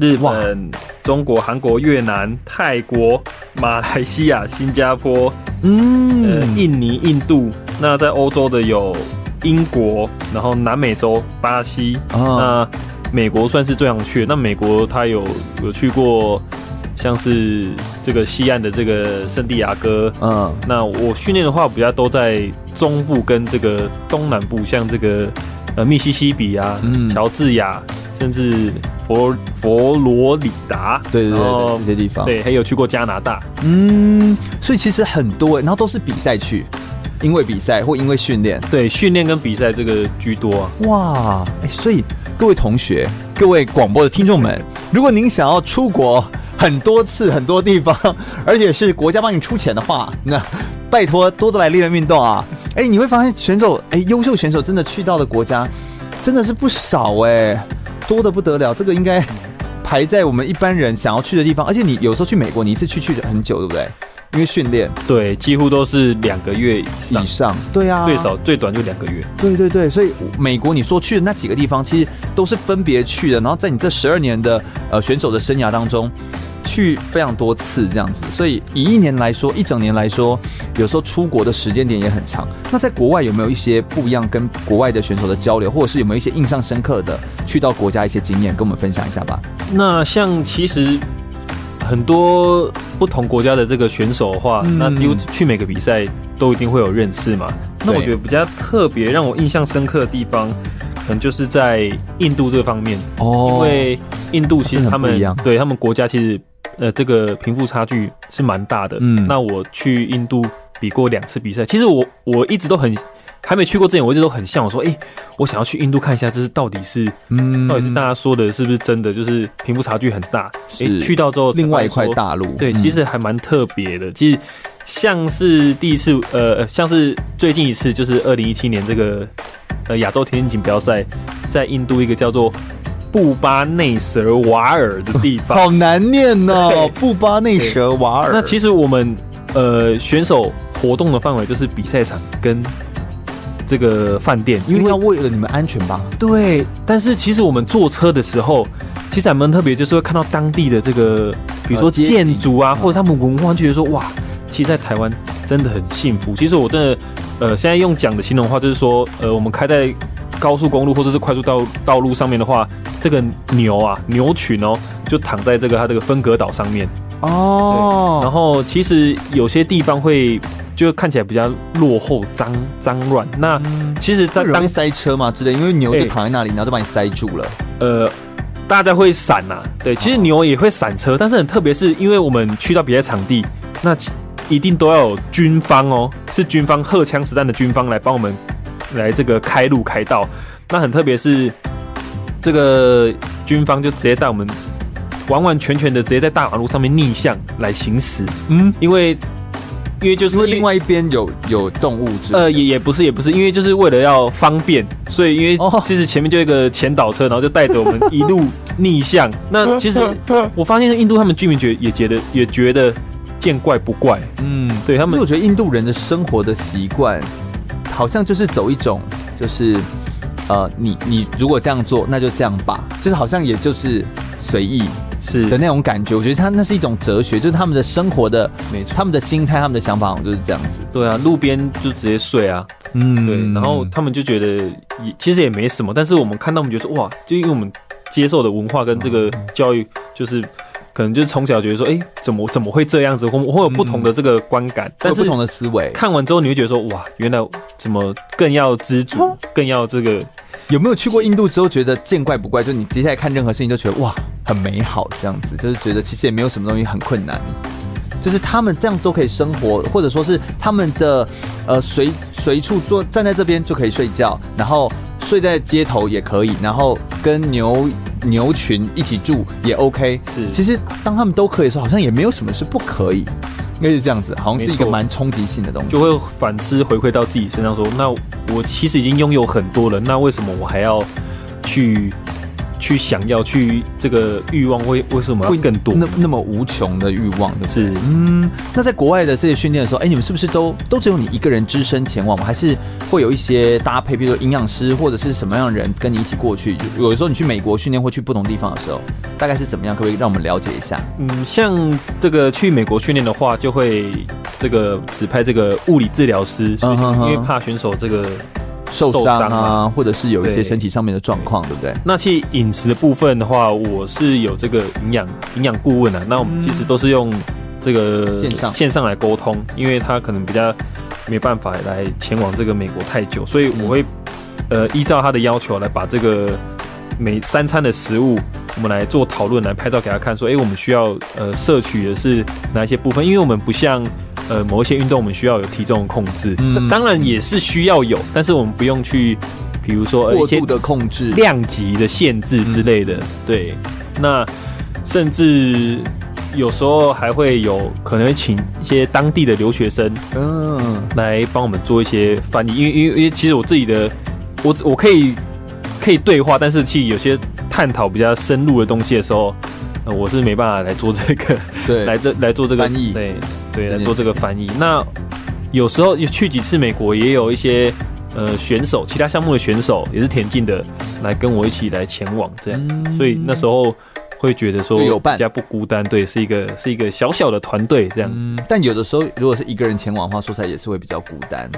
日本、中国、韩国、越南、泰国、马来西亚、新加坡，嗯，呃，印尼、印度。那在欧洲的有。英国，然后南美洲巴西，哦、那美国算是最想去的。那美国他有有去过，像是这个西岸的这个圣地亚哥。嗯，那我训练的话比较都在中部跟这个东南部，像这个呃密西西比啊、乔、嗯、治亚，甚至佛佛罗里达，对对对，这些地方。对，还有去过加拿大。嗯，所以其实很多，然后都是比赛去。因为比赛或因为训练，对，训练跟比赛这个居多啊。哇，哎，所以各位同学、各位广播的听众们，如果您想要出国很多次、很多地方，而且是国家帮你出钱的话，那拜托多多来练练运动啊！哎，你会发现选手，哎，优秀选手真的去到的国家真的是不少哎，多得不得了。这个应该排在我们一般人想要去的地方。而且你有时候去美国，你一次去去很久，对不对？因为训练，对，几乎都是两个月以上，以上，对啊，最少最短就两个月。对对对，所以美国你说去的那几个地方，其实都是分别去的，然后在你这十二年的呃选手的生涯当中，去非常多次这样子。所以以一年来说，一整年来说，有时候出国的时间点也很长。那在国外有没有一些不一样跟国外的选手的交流，或者是有没有一些印象深刻的去到国家一些经验，跟我们分享一下吧？那像其实。很多不同国家的这个选手的话，嗯、那丢去每个比赛都一定会有认识嘛。那我觉得比较特别让我印象深刻的地方，可能就是在印度这方面哦，因为印度其实他们对他们国家其实呃这个贫富差距是蛮大的。嗯，那我去印度比过两次比赛，其实我我一直都很。还没去过之前，我一直都很向往说，哎、欸，我想要去印度看一下，这是到底是，嗯，到底是大家说的是不是真的？就是贫富差距很大。哎、欸，去到之后，另外一块大陆，对，其实还蛮特别的。其实像是第一次，呃，像是最近一次，就是二零一七年这个呃亚洲田径锦标赛，在印度一个叫做布巴内舍瓦尔的地方，[laughs] 好难念哦，布巴内舍瓦尔。那其实我们呃选手活动的范围就是比赛场跟。这个饭店，因为要为了你们安全吧？对。但是其实我们坐车的时候，其实还蛮特别，就是会看到当地的这个，比如说建筑啊，或者他们文化，就觉得说哇，其实，在台湾真的很幸福。其实我真的，呃，现在用讲的形容话，就是说，呃，我们开在高速公路或者是快速道道路上面的话，这个牛啊，牛群哦，就躺在这个它这个分隔岛上面哦。然后其实有些地方会。就看起来比较落后、脏脏乱。那其实，在当塞车嘛之类，因为牛就躺在那里，然后就把你塞住了。呃，大家会闪呐，对，其实牛也会闪车，但是很特别，是因为我们去到比赛场地，那一定都要有军方哦，是军方荷枪实弹的军方来帮我们来这个开路开道。那很特别是这个军方就直接带我们完完全全的直接在大马路上面逆向来行驶。嗯，因为。因为就是另外一边有有动物，呃，也也不是也不是，因为就是为了要方便，所以因为其实前面就一个前导车，然后就带着我们一路逆向。[laughs] 那其实我发现印度他们居民觉也觉得也觉得见怪不怪，嗯，对他们，我觉得印度人的生活的习惯好像就是走一种就是呃，你你如果这样做，那就这样吧，就是好像也就是随意。是。的那种感觉，我觉得他那是一种哲学，就是他们的生活的，没错，他们的心态，他们的想法好像就是这样子。对啊，路边就直接睡啊，嗯，对，然后他们就觉得也其实也没什么，但是我们看到我们觉得说哇，就因为我们接受的文化跟这个教育，就是可能就是从小觉得说，哎、欸，怎么怎么会这样子，会会有不同的这个观感，嗯、但是不同的思维，看完之后你会觉得说，哇，原来怎么更要知足，更要这个。有没有去过印度之后觉得见怪不怪？就你接下来看任何事情都觉得哇，很美好这样子，就是觉得其实也没有什么东西很困难，就是他们这样都可以生活，或者说是他们的呃随随处坐站在这边就可以睡觉，然后睡在街头也可以，然后跟牛牛群一起住也 OK。是，其实当他们都可以的时候，好像也没有什么是不可以。应该是这样子，好像是一个蛮冲击性的东西，就会反思回馈到自己身上说，说那我其实已经拥有很多了，那为什么我还要去？去想要去这个欲望为为什么会更多？那那么无穷的欲望的是嗯，那在国外的这些训练的时候，哎、欸，你们是不是都都只有你一个人只身前往吗？还是会有一些搭配，比如说营养师或者是什么样的人跟你一起过去？有的时候你去美国训练或去不同地方的时候，大概是怎么样？可不可以让我们了解一下？嗯，像这个去美国训练的话，就会这个指派这个物理治疗师，因为怕选手这个。受伤啊，或者是有一些身体上面的状况，对不对？那其实饮食的部分的话，我是有这个营养营养顾问啊。那我们其实都是用这个线上线上来沟通，因为他可能比较没办法来前往这个美国太久，所以我会呃依照他的要求来把这个每三餐的食物，我们来做讨论，来拍照给他看，说，哎，我们需要呃摄取的是哪一些部分？因为我们不像。呃，某一些运动我们需要有体重的控制，嗯，当然也是需要有，但是我们不用去，比如说过度的控制、量级的限制之类的。对，那甚至有时候还会有可能请一些当地的留学生，嗯，来帮我们做一些翻译，因为因为因为其实我自己的，我我可以可以对话，但是其实有些探讨比较深入的东西的时候，呃，我是没办法来做这个，对，[laughs] 来这来做这个翻译，对。对，来做这个翻译。那有时候去几次美国，也有一些呃选手，其他项目的选手也是田径的，来跟我一起来前往这样子。所以那时候会觉得说，比较不孤单。对，是一个是一个小小的团队这样子。但有的时候，如果是一个人前往的话，说起来也是会比较孤单。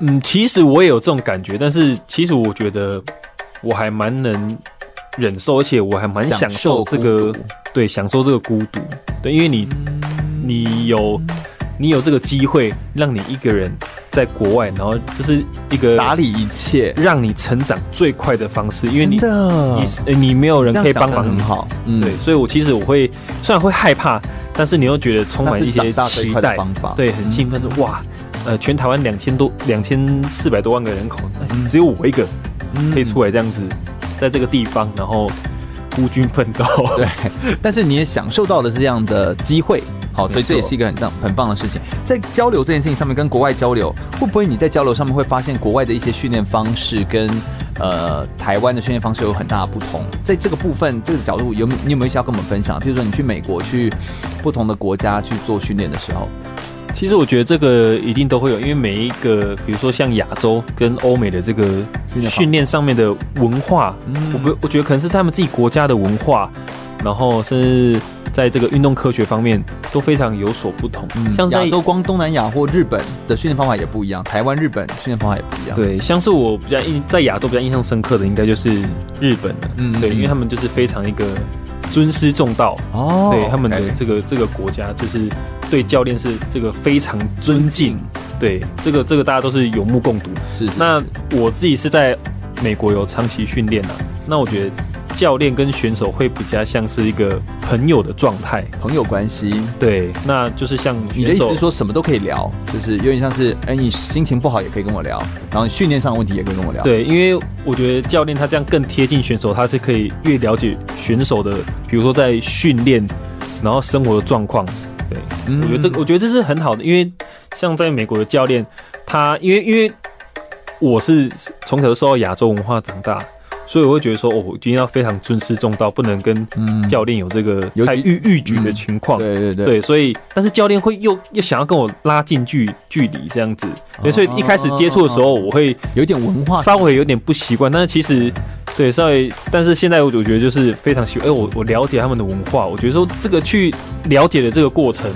嗯，其实我也有这种感觉，但是其实我觉得我还蛮能忍受，而且我还蛮享受这个，对，享受这个孤独。对，因为你。你有，你有这个机会，让你一个人在国外，然后就是一个打理一切，让你成长最快的方式。因为你，你，你没有人可以帮忙，很好，嗯，对。所以我其实我会，虽然会害怕，但是你又觉得充满一些期待，方法对，很兴奋说哇，呃，全台湾两千多、两千四百多万个人口，只有我一个可以出来这样子，在这个地方，然后孤军奋斗。对，但是你也享受到的是这样的机会。好，所以这也是一个很棒、很棒的事情。在交流这件事情上面，跟国外交流，会不会你在交流上面会发现国外的一些训练方式跟呃台湾的训练方式有很大的不同？在这个部分、这个角度，有你有没有一些要跟我们分享？譬如说，你去美国、去不同的国家去做训练的时候，其实我觉得这个一定都会有，因为每一个，比如说像亚洲跟欧美的这个训练上面的文化，我不，我觉得可能是他们自己国家的文化，然后甚至。在这个运动科学方面都非常有所不同，嗯，像亚洲光东南亚或日本的训练方法也不一样，台湾、日本训练方法也不一样。对，像是我比较印在亚洲比较印象深刻的，应该就是日本的，嗯，对，因为他们就是非常一个尊师重道哦，对他们的这个这个国家就是对教练是这个非常尊敬，对，这个这个大家都是有目共睹。是，那我自己是在美国有长期训练啊，那我觉得。教练跟选手会比较像是一个朋友的状态，朋友关系。对，那就是像你的意思是说什么都可以聊，就是有点像是，哎，你心情不好也可以跟我聊，然后训练上的问题也可以跟我聊。对，因为我觉得教练他这样更贴近选手，他是可以越了解选手的，比如说在训练，然后生活的状况。对，嗯、我觉得这，我觉得这是很好的，因为像在美国的教练，他因为因为我是从小受到亚洲文化长大。所以我会觉得说，哦，我今天要非常尊师重道，不能跟教练有这个太逾逾矩的情况。对对对，对，所以，但是教练会又又想要跟我拉近距距离这样子，所以一开始接触的时候，我会有点文化，稍微有点不习惯。但是其实，对，稍微，但是现在我我觉得就是非常喜欢。哎，我我了解他们的文化，我觉得说这个去了解的这个过程，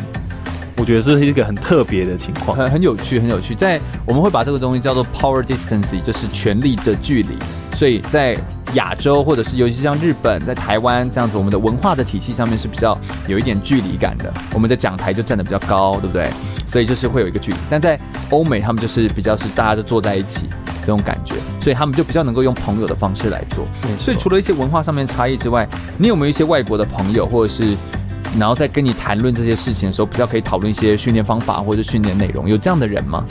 我觉得这是一个很特别的情况，很很有趣，很有趣。在我们会把这个东西叫做 power distance，就是权力的距离。所以在亚洲，或者是尤其像日本，在台湾这样子，我们的文化的体系上面是比较有一点距离感的。我们的讲台就站得比较高，对不对？所以就是会有一个距离。但在欧美，他们就是比较是大家就坐在一起这种感觉，所以他们就比较能够用朋友的方式来做。所以除了一些文化上面差异之外，你有没有一些外国的朋友，或者是然后在跟你谈论这些事情的时候，比较可以讨论一些训练方法或者训练内容？有这样的人吗？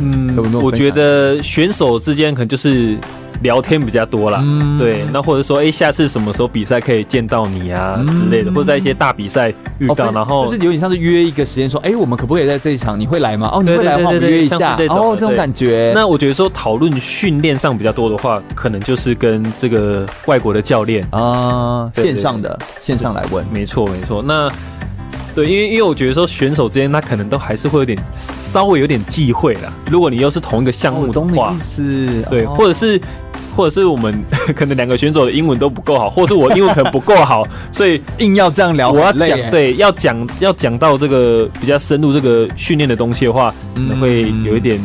嗯，我觉得选手之间可能就是。聊天比较多啦，嗯、对，那或者说，哎、欸，下次什么时候比赛可以见到你啊之类的，嗯、或者在一些大比赛遇到，哦、然后就是有点像是约一个时间，说，哎、欸，我们可不可以在这一场？你会来吗？哦，你会来的话，我们约一下。哦，这种感觉。那我觉得说讨论训练上比较多的话，可能就是跟这个外国的教练啊，线上的线上来问。没错，没错。那对，因为因为我觉得说选手之间，他可能都还是会有点稍微有点忌讳啦。如果你又是同一个项目的话，是，对，或者是。或者是我们 [laughs] 可能两个选手的英文都不够好，或者是我英文可能不够好，所以 [laughs] 硬要这样聊。我要讲对，要讲要讲到这个比较深入这个训练的东西的话，可能会有一点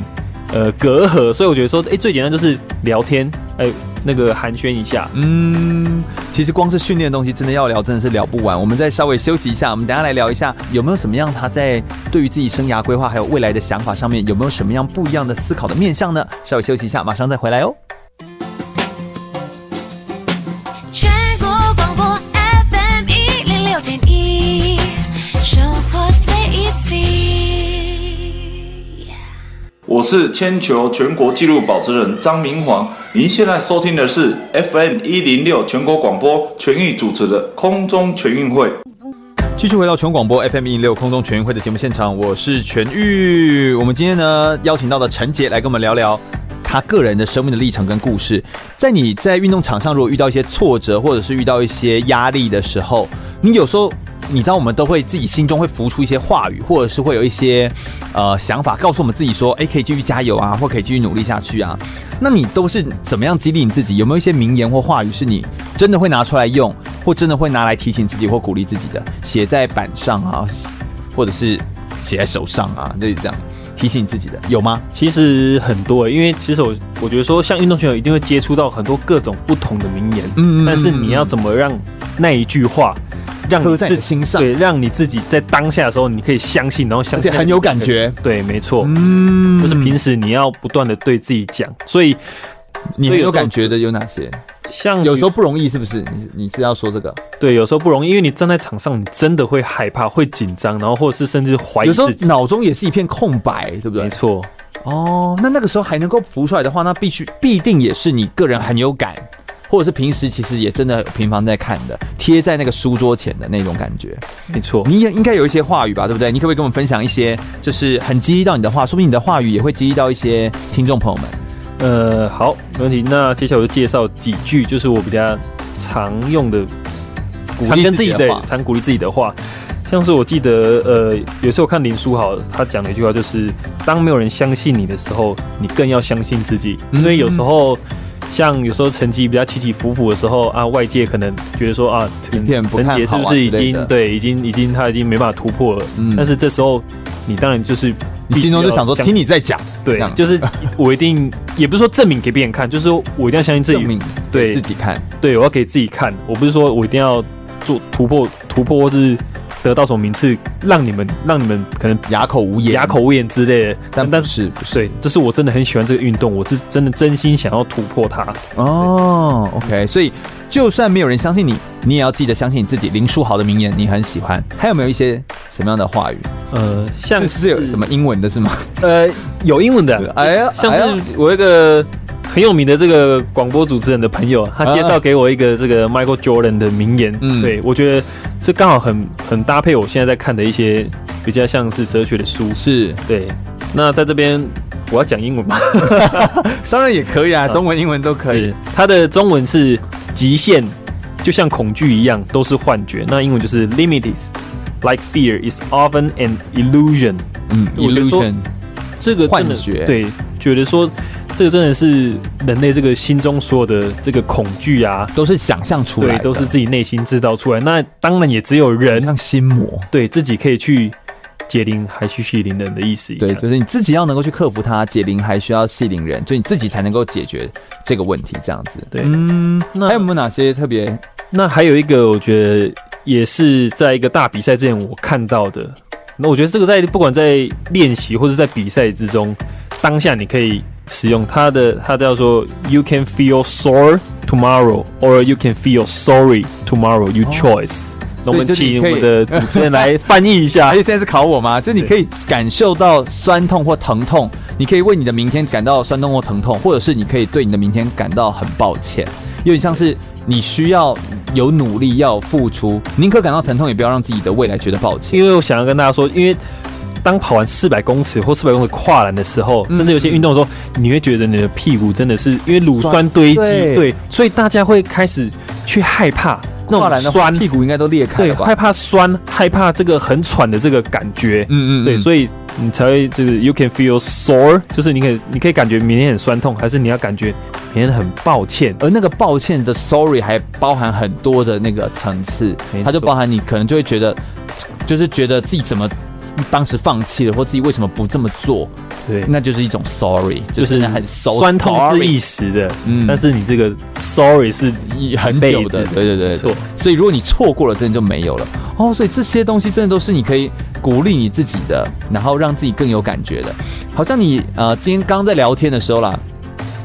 呃隔阂。所以我觉得说，哎，最简单就是聊天，哎，那个寒暄一下。嗯，其实光是训练的东西，真的要聊，真的是聊不完。我们再稍微休息一下，我们等下来聊一下，有没有什么样他在对于自己生涯规划还有未来的想法上面，有没有什么样不一样的思考的面向呢？稍微休息一下，马上再回来哦。我是铅球全国纪录保持人张明煌，您现在收听的是 FM 一零六全国广播全域主持的空中全运会。继续回到全广播 FM 一零六空中全运会的节目现场，我是全玉。我们今天呢邀请到的陈杰来跟我们聊聊他个人的生命的历程跟故事。在你在运动场上，如果遇到一些挫折或者是遇到一些压力的时候，你有时候。你知道我们都会自己心中会浮出一些话语，或者是会有一些呃想法，告诉我们自己说，哎，可以继续加油啊，或可以继续努力下去啊。那你都是怎么样激励你自己？有没有一些名言或话语是你真的会拿出来用，或真的会拿来提醒自己或鼓励自己的？写在板上啊，[laughs] 或者是写在手上啊，就是这样提醒你自己的，有吗？其实很多，因为其实我我觉得说，像运动选手一定会接触到很多各种不同的名言，嗯，但是你要怎么让那一句话？让你自己心上，对，让你自己在当下的时候，你可以相信，然后相信很有感觉，对，没错，嗯，就是平时你要不断的对自己讲，所以你很有感觉的有哪些？像有时候不容易，是不是？你你是要说这个？对，有时候不容易，因为你站在场上，你真的会害怕，会紧张，然后或者是甚至怀疑自己，脑中也是一片空白，对不对？没错。哦，那那个时候还能够浮出来的话，那必须必定也是你个人很有感。或者是平时其实也真的频繁在看的，贴在那个书桌前的那种感觉，没错。你也应该有一些话语吧，对不对？你可不可以跟我们分享一些，就是很激励到你的话？说不定你的话语也会激励到一些听众朋友们。呃，好，没问题。那接下来我就介绍几句，就是我比较常用的，鼓励自己的常鼓励自己的话。像是我记得，呃，有时候看林书豪他讲的一句话，就是当没有人相信你的时候，你更要相信自己，因为有时候。像有时候成绩比较起起伏伏的时候啊，外界可能觉得说啊，陈杰是不是已经对，已经已经他已经没办法突破了。嗯，但是这时候你当然就是你心中就想说，听你在讲，对，就是我一定也不是说证明给别人看，就是我一定要相信自己，对。自己看，对，我要给自己看，我不是说我一定要做突破突破或是得到什么名次，让你们让你们可能哑口无言、哑口无言之类的。但但是不是，对，这是我真的很喜欢这个运动，我是真的真心想要突破它。哦，OK，所以就算没有人相信你，你也要记得相信你自己。林书豪的名言你很喜欢，还有没有一些什么样的话语？呃，像是，是有什么英文的是吗？呃，有英文的，哎呀，像是我一个。很有名的这个广播主持人的朋友，他介绍给我一个这个 Michael Jordan 的名言，嗯，对，我觉得这刚好很很搭配我现在在看的一些比较像是哲学的书，是对。那在这边我要讲英文吗？[laughs] 当然也可以啊，中文、英文都可以。他的中文是极限，就像恐惧一样，都是幻觉。那英文就是 Limitless like fear is often an illusion。嗯，illusion，这个幻觉，对，觉得说。这个真的是人类这个心中所有的这个恐惧啊，都是想象出来的，对，都是自己内心制造出来。那当然也只有人像心魔，对自己可以去解铃还需系铃人的意思一样。对，就是你自己要能够去克服它，解铃还需要系铃人，就你自己才能够解决这个问题。这样子，对，嗯，那还有没有哪些特别？那还有一个，我觉得也是在一个大比赛之前我看到的。那我觉得这个在不管在练习或者在比赛之中，当下你可以。使用它的，它叫做 "You can feel sore tomorrow, or you can feel sorry tomorrow. You choice." 那、哦、我们请我们的主持人来翻译一下。而且 [laughs] 现在是考我吗？就是你可以感受到酸痛或疼痛，你可以为你的明天感到酸痛或疼痛，或者是你可以对你的明天感到很抱歉。有点像是你需要有努力，要付出，宁可感到疼痛，也不要让自己的未来觉得抱歉。因为我想要跟大家说，因为。当跑完四百公尺或四百公尺跨栏的时候，甚至有些运动的时候，你会觉得你的屁股真的是因为乳酸堆积，对，所以大家会开始去害怕那种酸，屁股应该都裂开，对，害怕酸，害怕这个很喘的这个感觉，嗯嗯，对，所以你才会就是 you can feel sore，就是你可以你可以感觉明天很酸痛，还是你要感觉明天很抱歉，而那个抱歉的 sorry 还包含很多的那个层次，它就包含你可能就会觉得，就是觉得自己怎么。当时放弃了，或自己为什么不这么做？对，那就是一种 sorry，就是很酸痛是一时的，嗯，但是你这个 sorry 是很久的，对对对，错。所以如果你错过了，真的就没有了哦。所以这些东西真的都是你可以鼓励你自己的，然后让自己更有感觉的。好像你呃，今天刚在聊天的时候啦。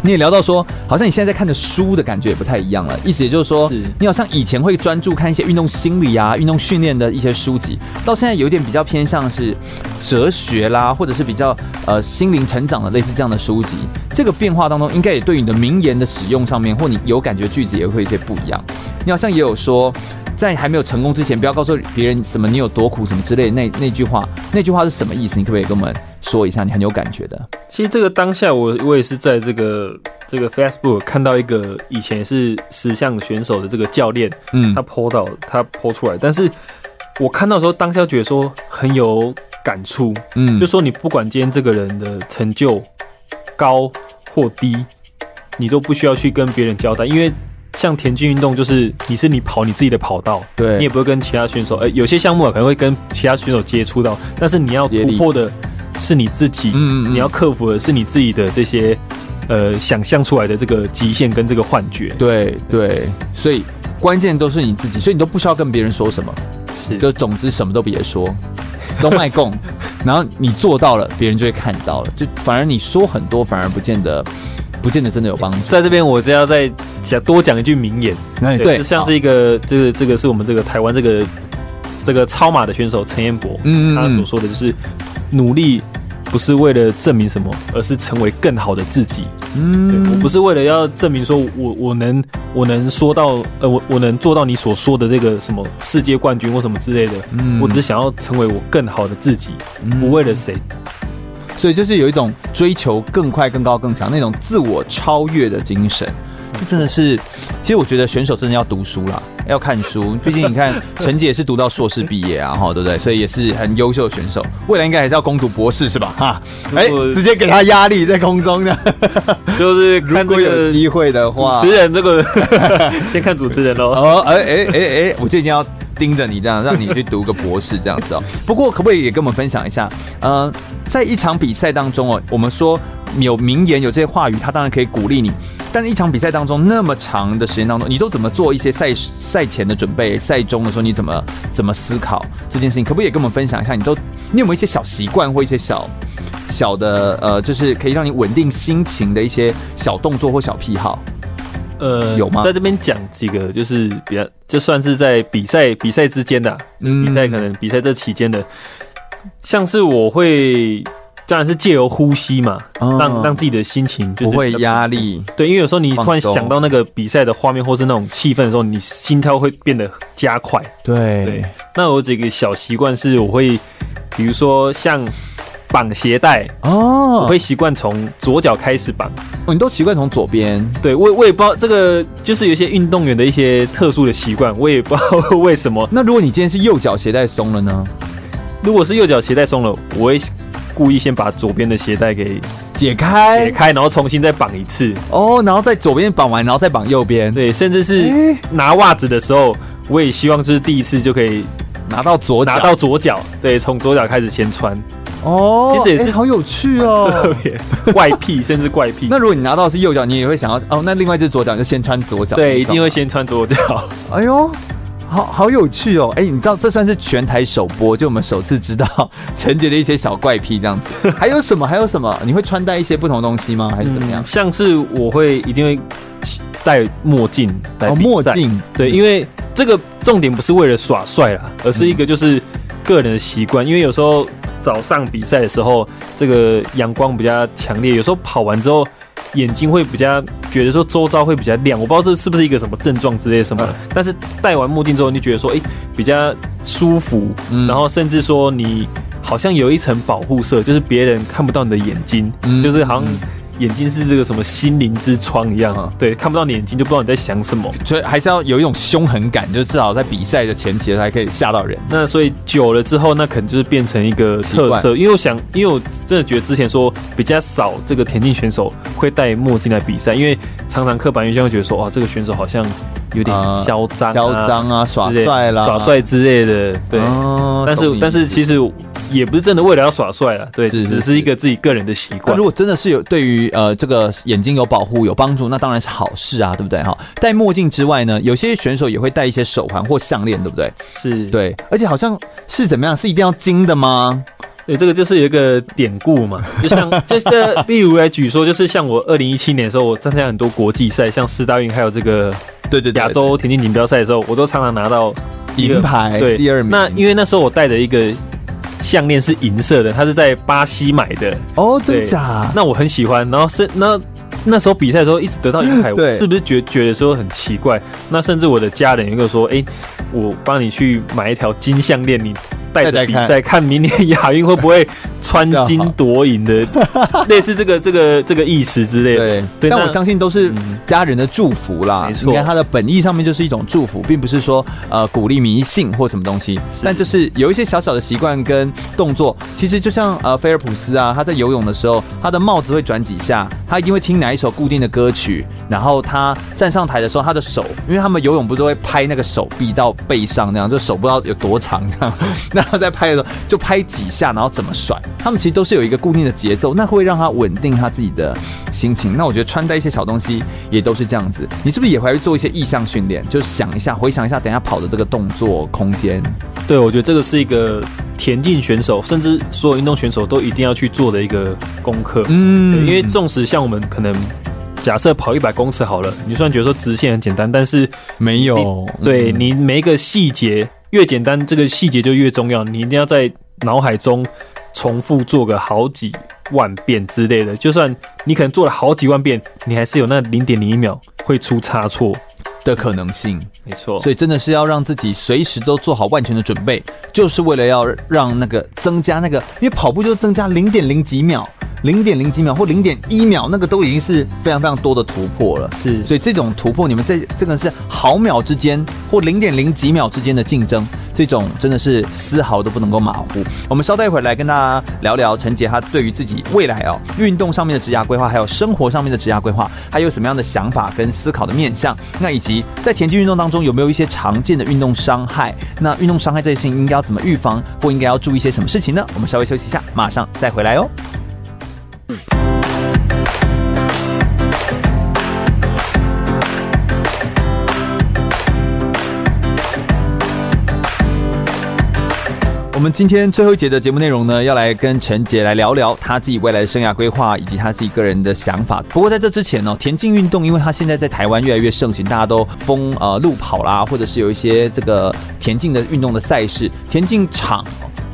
你也聊到说，好像你现在在看的书的感觉也不太一样了。意思也就是说，你好像以前会专注看一些运动心理啊、运动训练的一些书籍，到现在有点比较偏向是哲学啦，或者是比较呃心灵成长的类似这样的书籍。这个变化当中，应该也对你的名言的使用上面，或你有感觉句子也会有一些不一样。你好像也有说，在还没有成功之前，不要告诉别人什么你有多苦什么之类的那那句话，那句话是什么意思？你可不可以跟我们？说一下你很有感觉的。其实这个当下我，我我也是在这个这个 Facebook 看到一个以前是十项选手的这个教练，嗯，他 po 到他 po 出来，但是我看到的时候，当下觉得说很有感触，嗯，就说你不管今天这个人的成就高或低，你都不需要去跟别人交代，因为像田径运动，就是你是你跑你自己的跑道，对，你也不会跟其他选手，呃，有些项目可能会跟其他选手接触到，但是你要突破的。是你自己，嗯，你要克服的是你自己的这些，呃，想象出来的这个极限跟这个幻觉。对对，所以关键都是你自己，所以你都不需要跟别人说什么，是，就总之什么都别说，都卖供，[laughs] 然后你做到了，别人就会看到了，就反而你说很多，反而不见得，不见得真的有帮助。在这边，我就要再想多讲一句名言，对，对像是一个，这个这个是我们这个台湾这个这个超马的选手陈彦博，嗯，他所说的就是。努力不是为了证明什么，而是成为更好的自己。嗯，我不是为了要证明说我我能我能说到呃我我能做到你所说的这个什么世界冠军或什么之类的。嗯，我只想要成为我更好的自己，不为了谁。所以就是有一种追求更快、更高、更强那种自我超越的精神。这真的是，其实我觉得选手真的要读书啦。要看书，毕竟你看陈姐也是读到硕士毕业啊，哈，对不对？所以也是很优秀的选手，未来应该还是要攻读博士是吧？哈，哎，直接给他压力在空中的，[laughs] 就是如果有机会的话，[laughs] 主持人这个 [laughs] 先看主持人喽。哦，哎哎哎哎，我就一定要盯着你这样，让你去读个博士这样子哦。不过可不可以也跟我们分享一下？嗯、呃，在一场比赛当中哦，我们说有名言有这些话语，他当然可以鼓励你。但是一场比赛当中那么长的时间当中，你都怎么做一些赛赛前的准备？赛中的时候你怎么怎么思考这件事情？可不可以也跟我们分享一下？你都你有没有一些小习惯或一些小小的呃，就是可以让你稳定心情的一些小动作或小癖好？呃，有吗？在这边讲几个，就是比较就算是在比赛比赛之间的、啊，嗯，比赛可能比赛这期间的，像是我会。当然是借由呼吸嘛，让让自己的心情就是不会压力。对，因为有时候你突然想到那个比赛的画面，或是那种气氛的时候，你心跳会变得加快。对对。那我有几个小习惯是，我会比如说像绑鞋带哦，我会习惯从左脚开始绑。哦，你都习惯从左边？对，我我也不知道这个就是有一些运动员的一些特殊的习惯，我也不知道为什么。那如果你今天是右脚鞋带松了呢？如果是右脚鞋带松了，我会。故意先把左边的鞋带给解开，解开，然后重新再绑一次。哦，然后在左边绑完，然后再绑右边。对，甚至是拿袜子的时候，我也希望就是第一次就可以拿到左拿到左脚。对，从左脚开始先穿。哦，其实也是好有趣哦，特别怪癖，甚至怪癖。那如果你拿到是右脚，你也会想要哦，那另外一只左脚就先穿左脚。对，一定会先穿左脚。哎呦。好好有趣哦！哎、欸，你知道这算是全台首播，就我们首次知道陈杰的一些小怪癖这样子。[laughs] 还有什么？还有什么？你会穿戴一些不同的东西吗？还是怎么样？嗯、像是我会一定会戴墨镜戴墨镜。对，因为这个重点不是为了耍帅啦，而是一个就是个人的习惯。因为有时候早上比赛的时候，这个阳光比较强烈，有时候跑完之后。眼睛会比较觉得说周遭会比较亮，我不知道这是不是一个什么症状之类什么但是戴完墨镜之后，你觉得说哎、欸、比较舒服，嗯、然后甚至说你好像有一层保护色，就是别人看不到你的眼睛，嗯、就是好像。眼睛是这个什么心灵之窗一样啊？对，看不到你眼睛就不知道你在想什么，所以还是要有一种凶狠感，就至少在比赛的前期才可以吓到人。那所以久了之后，那可能就是变成一个特色。因为我想，因为我真的觉得之前说比较少这个田径选手会戴墨镜来比赛，因为常常刻板印象会觉得说，哇，这个选手好像有点嚣张、嚣张啊，耍帅啦，耍帅之类的。对，但是但是其实。也不是真的为了要耍帅了，对，只是一个自己个人的习惯。如果真的是有对于呃这个眼睛有保护有帮助，那当然是好事啊，对不对哈？戴墨镜之外呢，有些选手也会戴一些手环或项链，对不对？是对，而且好像是怎么样？是一定要金的吗？[laughs] 对，这个就是有一个典故嘛，[laughs] 就像就是例如来举说，就是像我二零一七年的时候，我参加很多国际赛，像世大运还有这个对对亚洲田径锦标赛的时候，我都常常拿到银牌，对第二名。那因为那时候我戴着一个。项链是银色的，它是在巴西买的哦，真假？那我很喜欢，然后是那那时候比赛的时候一直得到银牌，[laughs] 我是不是觉觉得说很奇怪？那甚至我的家人有个说，哎、欸，我帮你去买一条金项链，你。带着比赛，看明年 [laughs] 亚运会不会穿 [laughs] 金夺银的，类似这个这个这个意思之类的。对，对，但我相信都是家人的祝福啦。没错，你看他的本意上面就是一种祝福，并不是说呃鼓励迷信或什么东西。但就是有一些小小的习惯跟动作，其实就像呃菲尔普斯啊，他在游泳的时候，他的帽子会转几下，他一定会听哪一首固定的歌曲，然后他站上台的时候，他的手，因为他们游泳不都会拍那个手臂到背上那样，就手不知道有多长这样。[laughs] 那他在拍的时候就拍几下，然后怎么甩，他们其实都是有一个固定的节奏，那会让他稳定他自己的心情。那我觉得穿戴一些小东西也都是这样子。你是不是也会做一些意向训练？就是想一下，回想一下，等一下跑的这个动作空间。对，我觉得这个是一个田径选手，甚至所有运动选手都一定要去做的一个功课。嗯，因为纵使像我们可能假设跑一百公尺好了，你虽然觉得说直线很简单，但是没有，对你每一个细节。越简单，这个细节就越重要。你一定要在脑海中重复做个好几万遍之类的。就算你可能做了好几万遍，你还是有那零点零一秒会出差错的可能性。没错，所以真的是要让自己随时都做好万全的准备，就是为了要让那个增加那个，因为跑步就增加零点零几秒。零点零几秒或零点一秒，那个都已经是非常非常多的突破了。是，所以这种突破，你们在这个是毫秒之间或零点零几秒之间的竞争，这种真的是丝毫都不能够马虎。我们稍待一会儿来跟大家聊聊陈杰他对于自己未来哦运动上面的职涯规划，还有生活上面的职涯规划，还有什么样的想法跟思考的面向？那以及在田径运动当中有没有一些常见的运动伤害？那运动伤害这些事情应该要怎么预防，或应该要注意些什么事情呢？我们稍微休息一下，马上再回来哦。我们今天最后一节的节目内容呢，要来跟陈杰来聊聊他自己未来的生涯规划，以及他自己个人的想法。不过在这之前呢，田径运动，因为他现在在台湾越来越盛行，大家都疯呃路跑啦，或者是有一些这个田径的运动的赛事，田径场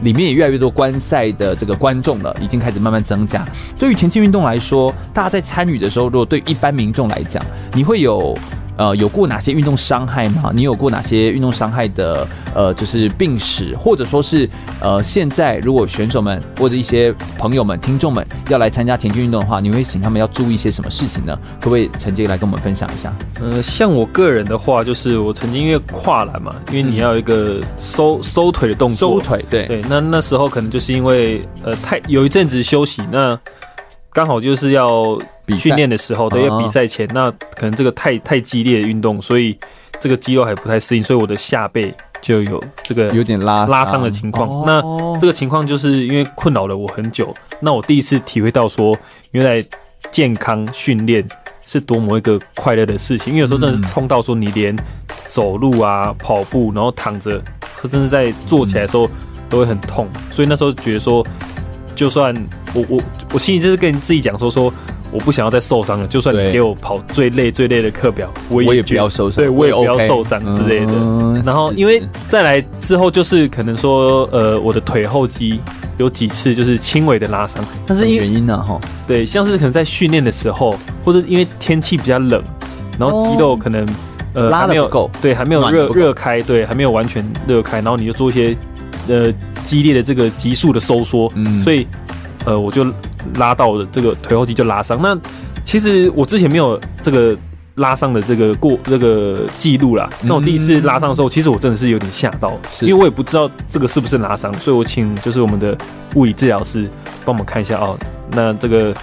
里面也越来越多观赛的这个观众了，已经开始慢慢增加。对于田径运动来说，大家在参与的时候，如果对一般民众来讲，你会有。呃，有过哪些运动伤害吗？你有过哪些运动伤害的呃，就是病史，或者说是呃，现在如果选手们或者一些朋友们、听众们要来参加田径运动的话，你会请他们要注意一些什么事情呢？可不可以陈杰来跟我们分享一下？呃，像我个人的话，就是我曾经因为跨栏嘛，因为你要有一个收收腿的动作，收腿，对对，那那时候可能就是因为呃太有一阵子休息，那刚好就是要。训练的时候，对，因为比赛前，那可能这个太太激烈的运动，所以这个肌肉还不太适应，所以我的下背就有这个有点拉拉伤的情况。那这个情况就是因为困扰了我很久。那我第一次体会到说，原来健康训练是多么一个快乐的事情。因为有时候真的是痛到说，你连走路啊、跑步，然后躺着，甚至在坐起来的时候都会很痛。所以那时候觉得说，就算我我我心里就是跟自己讲说说。我不想要再受伤了，就算你给我跑最累最累的课表，我也，不要受伤，对，我也不要受伤之类的。嗯、然后，因为再来之后就是可能说，呃，我的腿后肌有几次就是轻微的拉伤，但是原因呢，哈，对，像是可能在训练的时候，或者因为天气比较冷，然后肌肉可能、哦、呃拉的不够，对，还没有热热开，对，还没有完全热开，然后你就做一些呃激烈的这个急速的收缩，嗯，所以呃我就。拉到了这个腿后肌就拉伤，那其实我之前没有这个拉伤的这个过这个记录啦。那我第一次拉伤的时候，其实我真的是有点吓到，因为我也不知道这个是不是拉伤，所以我请就是我们的物理治疗师帮我们看一下哦。那这个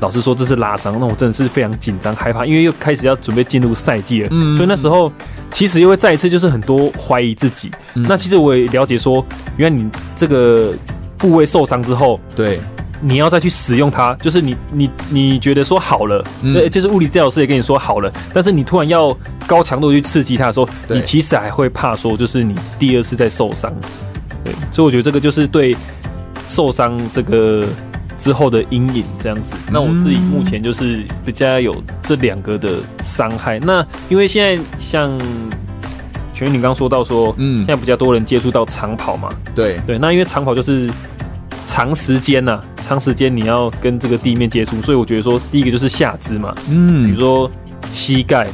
老师说这是拉伤，那我真的是非常紧张害怕，因为又开始要准备进入赛季了，所以那时候其实又会再一次就是很多怀疑自己。那其实我也了解说，原来你这个部位受伤之后，对。你要再去使用它，就是你你你觉得说好了，对、嗯，就是物理治疗师也跟你说好了，但是你突然要高强度去刺激它的时候，你其实还会怕说，就是你第二次再受伤，对，所以我觉得这个就是对受伤这个之后的阴影这样子。那我自己目前就是比较有这两个的伤害。那因为现在像全宇你刚刚说到说，嗯，现在比较多人接触到长跑嘛，对对，那因为长跑就是。长时间呐、啊，长时间你要跟这个地面接触，所以我觉得说，第一个就是下肢嘛，嗯，比如说膝盖、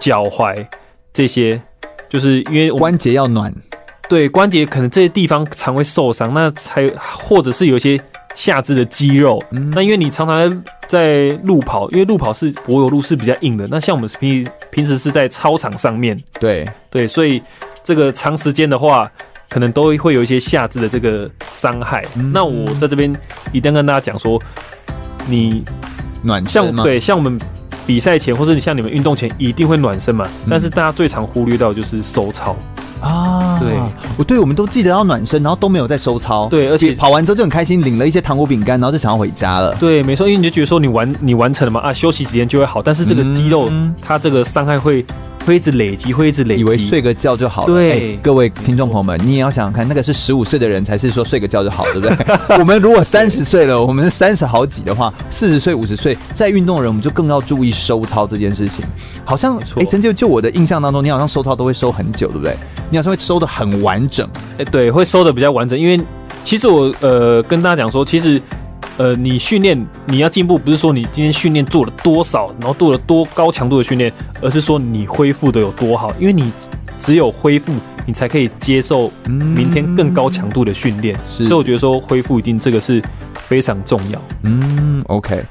脚踝这些，就是因为关节要暖，对，关节可能这些地方常会受伤，那才或者是有一些下肢的肌肉，嗯，那因为你常常在路跑，因为路跑是柏油路是比较硬的，那像我们平平时是在操场上面，对。对，所以这个长时间的话。可能都会有一些下肢的这个伤害。嗯、那我在这边一定跟大家讲说，你暖像对像我们比赛前，或者你像你们运动前一定会暖身嘛。嗯、但是大家最常忽略到就是收操啊。对，我对我们都记得要暖身，然后都没有在收操。对，而且跑完之后就很开心，领了一些糖果饼干，然后就想要回家了。对，没错，因为你就觉得说你完你完成了嘛啊，休息几天就会好。但是这个肌肉、嗯、它这个伤害会。会一直累积，会一直累积。以为睡个觉就好了。对、欸，各位听众朋友们，你也要想想看，那个是十五岁的人才是说睡个觉就好，对不对？[laughs] 我们如果三十岁了，我们是三十好几的话，四十岁、五十岁在运动的人，我们就更要注意收操这件事情。好像哎，陈、欸、就就我的印象当中，你好像收操都会收很久，对不对？你好像会收的很完整。哎、欸，对，会收的比较完整，因为其实我呃跟大家讲说，其实。呃，你训练你要进步，不是说你今天训练做了多少，然后做了多高强度的训练，而是说你恢复的有多好。因为你只有恢复，你才可以接受明天更高强度的训练。所以我觉得说恢复一定这个是非常重要。嗯，OK。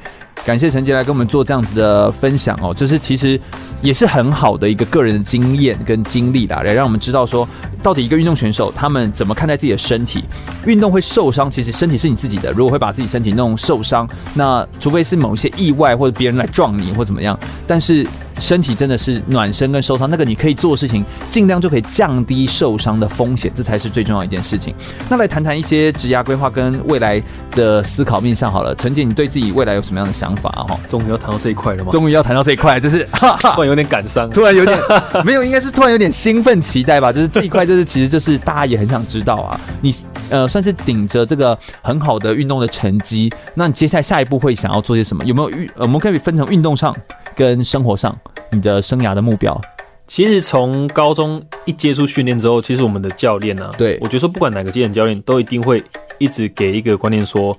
感谢陈杰来跟我们做这样子的分享哦，就是其实也是很好的一个个人的经验跟经历啦，来让我们知道说，到底一个运动选手他们怎么看待自己的身体。运动会受伤，其实身体是你自己的，如果会把自己身体弄受伤，那除非是某一些意外或者别人来撞你或怎么样，但是。身体真的是暖身跟受伤，那个你可以做的事情，尽量就可以降低受伤的风险，这才是最重要一件事情。那来谈谈一些职涯规划跟未来的思考面向好了。陈姐，你对自己未来有什么样的想法啊？哈，终于要谈到这一块了吗？终于要谈到这一块，就是突然有点感伤，突然有点没有，应该是突然有点兴奋期待吧。就是这一块，就是其实就是大家也很想知道啊，你呃，算是顶着这个很好的运动的成绩，那你接下来下一步会想要做些什么？有没有运？我们可以分成运动上跟生活上你的生涯的目标。其实从高中一接触训练之后，其实我们的教练呢、啊，对我觉得说不管哪个阶层教练都一定会一直给一个观念说，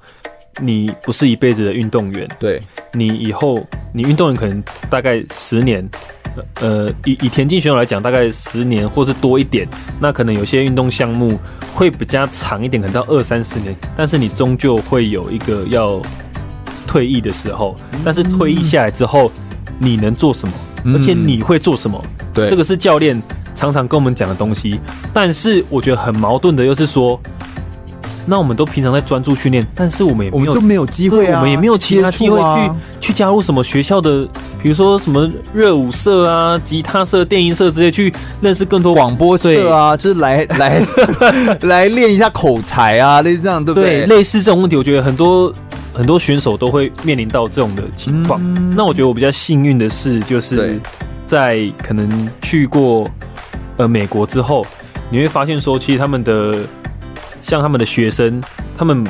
你不是一辈子的运动员，对，你以后你运动员可能大概十年。呃，以以田径选手来讲，大概十年或是多一点，那可能有些运动项目会比较长一点，可能到二三十年。但是你终究会有一个要退役的时候。但是退役下来之后，你能做什么？而且你会做什么？对，这个是教练常常跟我们讲的东西。但是我觉得很矛盾的，又是说。那我们都平常在专注训练，但是我们也没有都没有机会啊，我们也没有其他机会去去加入什么学校的，比如说什么热舞社啊、吉他社、电音社之类，去认识更多广播社啊，就是来来 [laughs] 来练一下口才啊，类似这样，对不对？对，类似这种问题，我觉得很多很多选手都会面临到这种的情况。嗯、那我觉得我比较幸运的是，就是在可能去过呃美国之后，你会发现说，其实他们的。像他们的学生，他们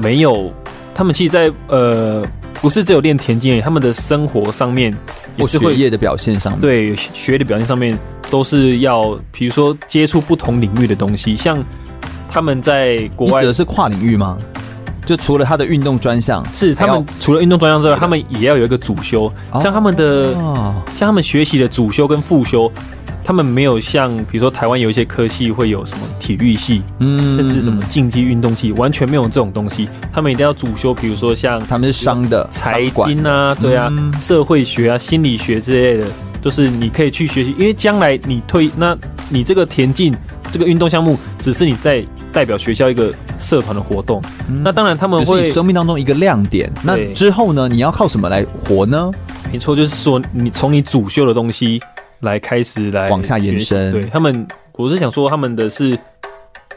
没有，他们其实在呃，不是只有练田径，他们的生活上面也是会学业的表现上面，对学业的表现上面都是要，比如说接触不同领域的东西。像他们在国外，指的是跨领域吗？就除了他的运动专项，是他们除了运动专项之外，他们也要有一个主修。像他们的，像他们学习的主修跟副修。他们没有像，比如说台湾有一些科系会有什么体育系，嗯，甚至什么竞技运动系，完全没有这种东西。他们一定要主修，比如说像他们是商的财经啊，对啊，嗯、社会学啊、心理学之类的，都、就是你可以去学习。因为将来你退，那你这个田径这个运动项目，只是你在代表学校一个社团的活动。嗯、那当然他们会生命当中一个亮点。那之后呢？你要靠什么来活呢？没错，就是说你从你主修的东西。来开始来往下延伸，对他们，我是想说他们的是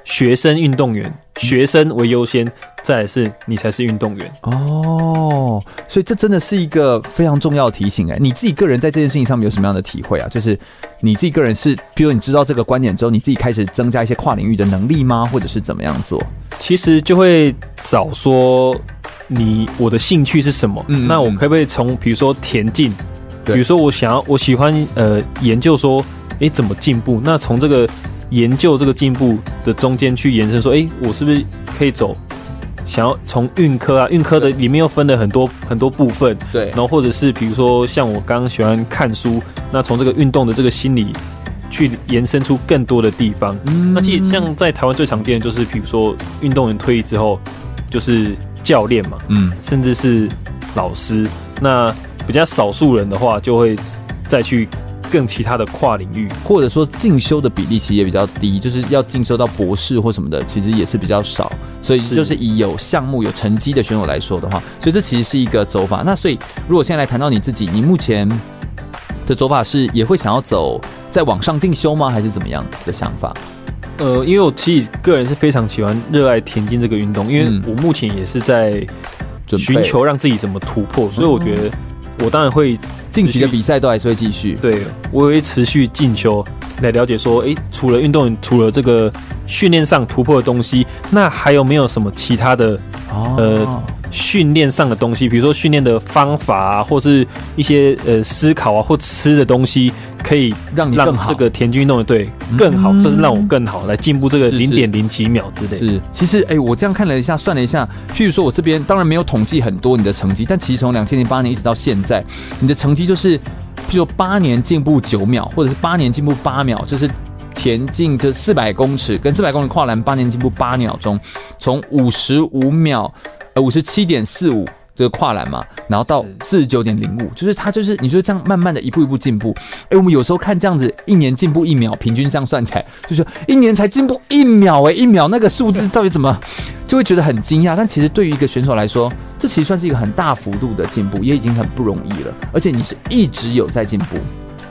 学生运动员，学生为优先，再来是你才是运动员哦。所以这真的是一个非常重要的提醒哎。你自己个人在这件事情上面有什么样的体会啊？就是你自己个人是，比如你知道这个观点之后，你自己开始增加一些跨领域的能力吗？或者是怎么样做？其实就会找说你我的兴趣是什么？嗯，那我们可不可以从比如说田径？比如说，我想要，我喜欢呃研究说，哎，怎么进步？那从这个研究这个进步的中间去延伸说，哎，我是不是可以走？想要从运科啊，运科的里面又分了很多很多部分，对。然后或者是比如说，像我刚刚喜欢看书，那从这个运动的这个心理去延伸出更多的地方。嗯。那其实像在台湾最常见的就是，比如说运动员退役之后，就是教练嘛，嗯，甚至是老师。那比较少数人的话，就会再去更其他的跨领域，或者说进修的比例其实也比较低，就是要进修到博士或什么的，其实也是比较少。所以就是以有项目有成绩的选手来说的话，所以这其实是一个走法。那所以如果现在来谈到你自己，你目前的走法是也会想要走在网上进修吗？还是怎么样的想法？呃，因为我其实个人是非常喜欢热爱田径这个运动，因为我目前也是在寻求让自己怎么突破，所以我觉得。我当然会近期的比赛都还是会继续，对，我会持续进修来了解说，诶，除了运动员，除了这个训练上突破的东西，那还有没有什么其他的，呃，训练上的东西，比如说训练的方法啊，或是一些呃思考啊，或吃的东西。可以让你更好这个田径运动员对更好，甚至让我更好来进步这个零点零几秒之类。是，其实哎，我这样看了一下，算了一下，譬如说我这边当然没有统计很多你的成绩，但其实从两千零八年一直到现在，你的成绩就是，譬如说八年进步九秒，或者是八年进步八秒，就是田径这四百公尺跟四百公里跨栏八年进步八秒钟，从五十五秒呃五十七点四五。这个跨栏嘛，然后到四十九点零五，就是他就是你就这样慢慢的一步一步进步。哎，我们有时候看这样子，一年进步一秒，平均这样算起来，就是一年才进步一秒，哎，一秒那个数字到底怎么，[laughs] 就会觉得很惊讶。但其实对于一个选手来说，这其实算是一个很大幅度的进步，也已经很不容易了。而且你是一直有在进步。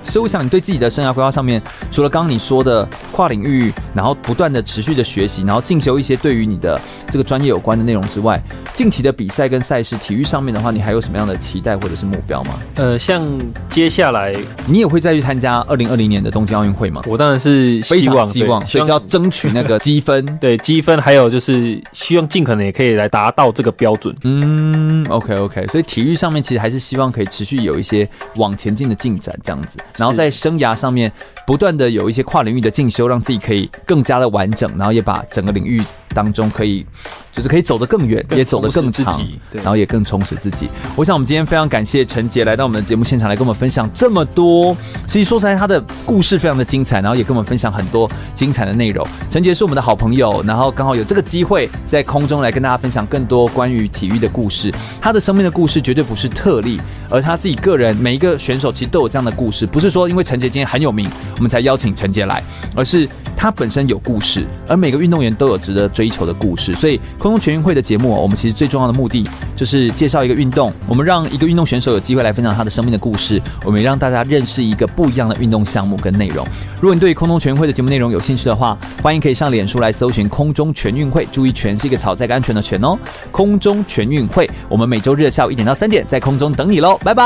所以我想你对自己的生涯规划上面，除了刚刚你说的跨领域，然后不断的持续的学习，然后进修一些对于你的这个专业有关的内容之外，近期的比赛跟赛事，体育上面的话，你还有什么样的期待或者是目标吗？呃，像接下来你也会再去参加二零二零年的东京奥运会吗？我当然是希望，希望，所以就要争取那个 [laughs] 积分，对积分，还有就是希望尽可能也可以来达到这个标准。嗯，OK OK，所以体育上面其实还是希望可以持续有一些往前进的进展这样子，然后在生涯上面不断的有一些跨领域的进修，让自己可以更加的完整，然后也把整个领域当中可以就是可以走得更远，也走得更长，对，然后也更充实自己。我想我们今天非常感谢陈杰来到我们的节目现场来跟我们分享这么多。其实说实在，他的故事非常的精彩，然后也跟我们分享很多精彩的内容。陈杰是我们的好朋友，然后刚好有这个机会在空中来跟大家分享更多关于体育的故事。他的生命的故事绝对不是特例，而他自己个人每一个选手其实都有这样的故事，不是说因为陈杰今天很有名，我们才邀请陈杰来，而是他本身有故事，而每个运动员都有值得追求的故事。所以空中全运会的节目，我们其实最重要的目的就是介绍一个运动，我们让一个运动选手有机会来分享他的生命的故事，我们让大家认识一个不一样的运动项目跟内容。如果你对空中全运会的节目内容有兴趣的话，欢迎可以上脸书来搜寻空中全运会，注意“全”是一个草在安全的“全”哦。空中全运会，我们每周日下午一点到三点在空中等你喽，拜拜，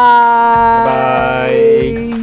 拜拜。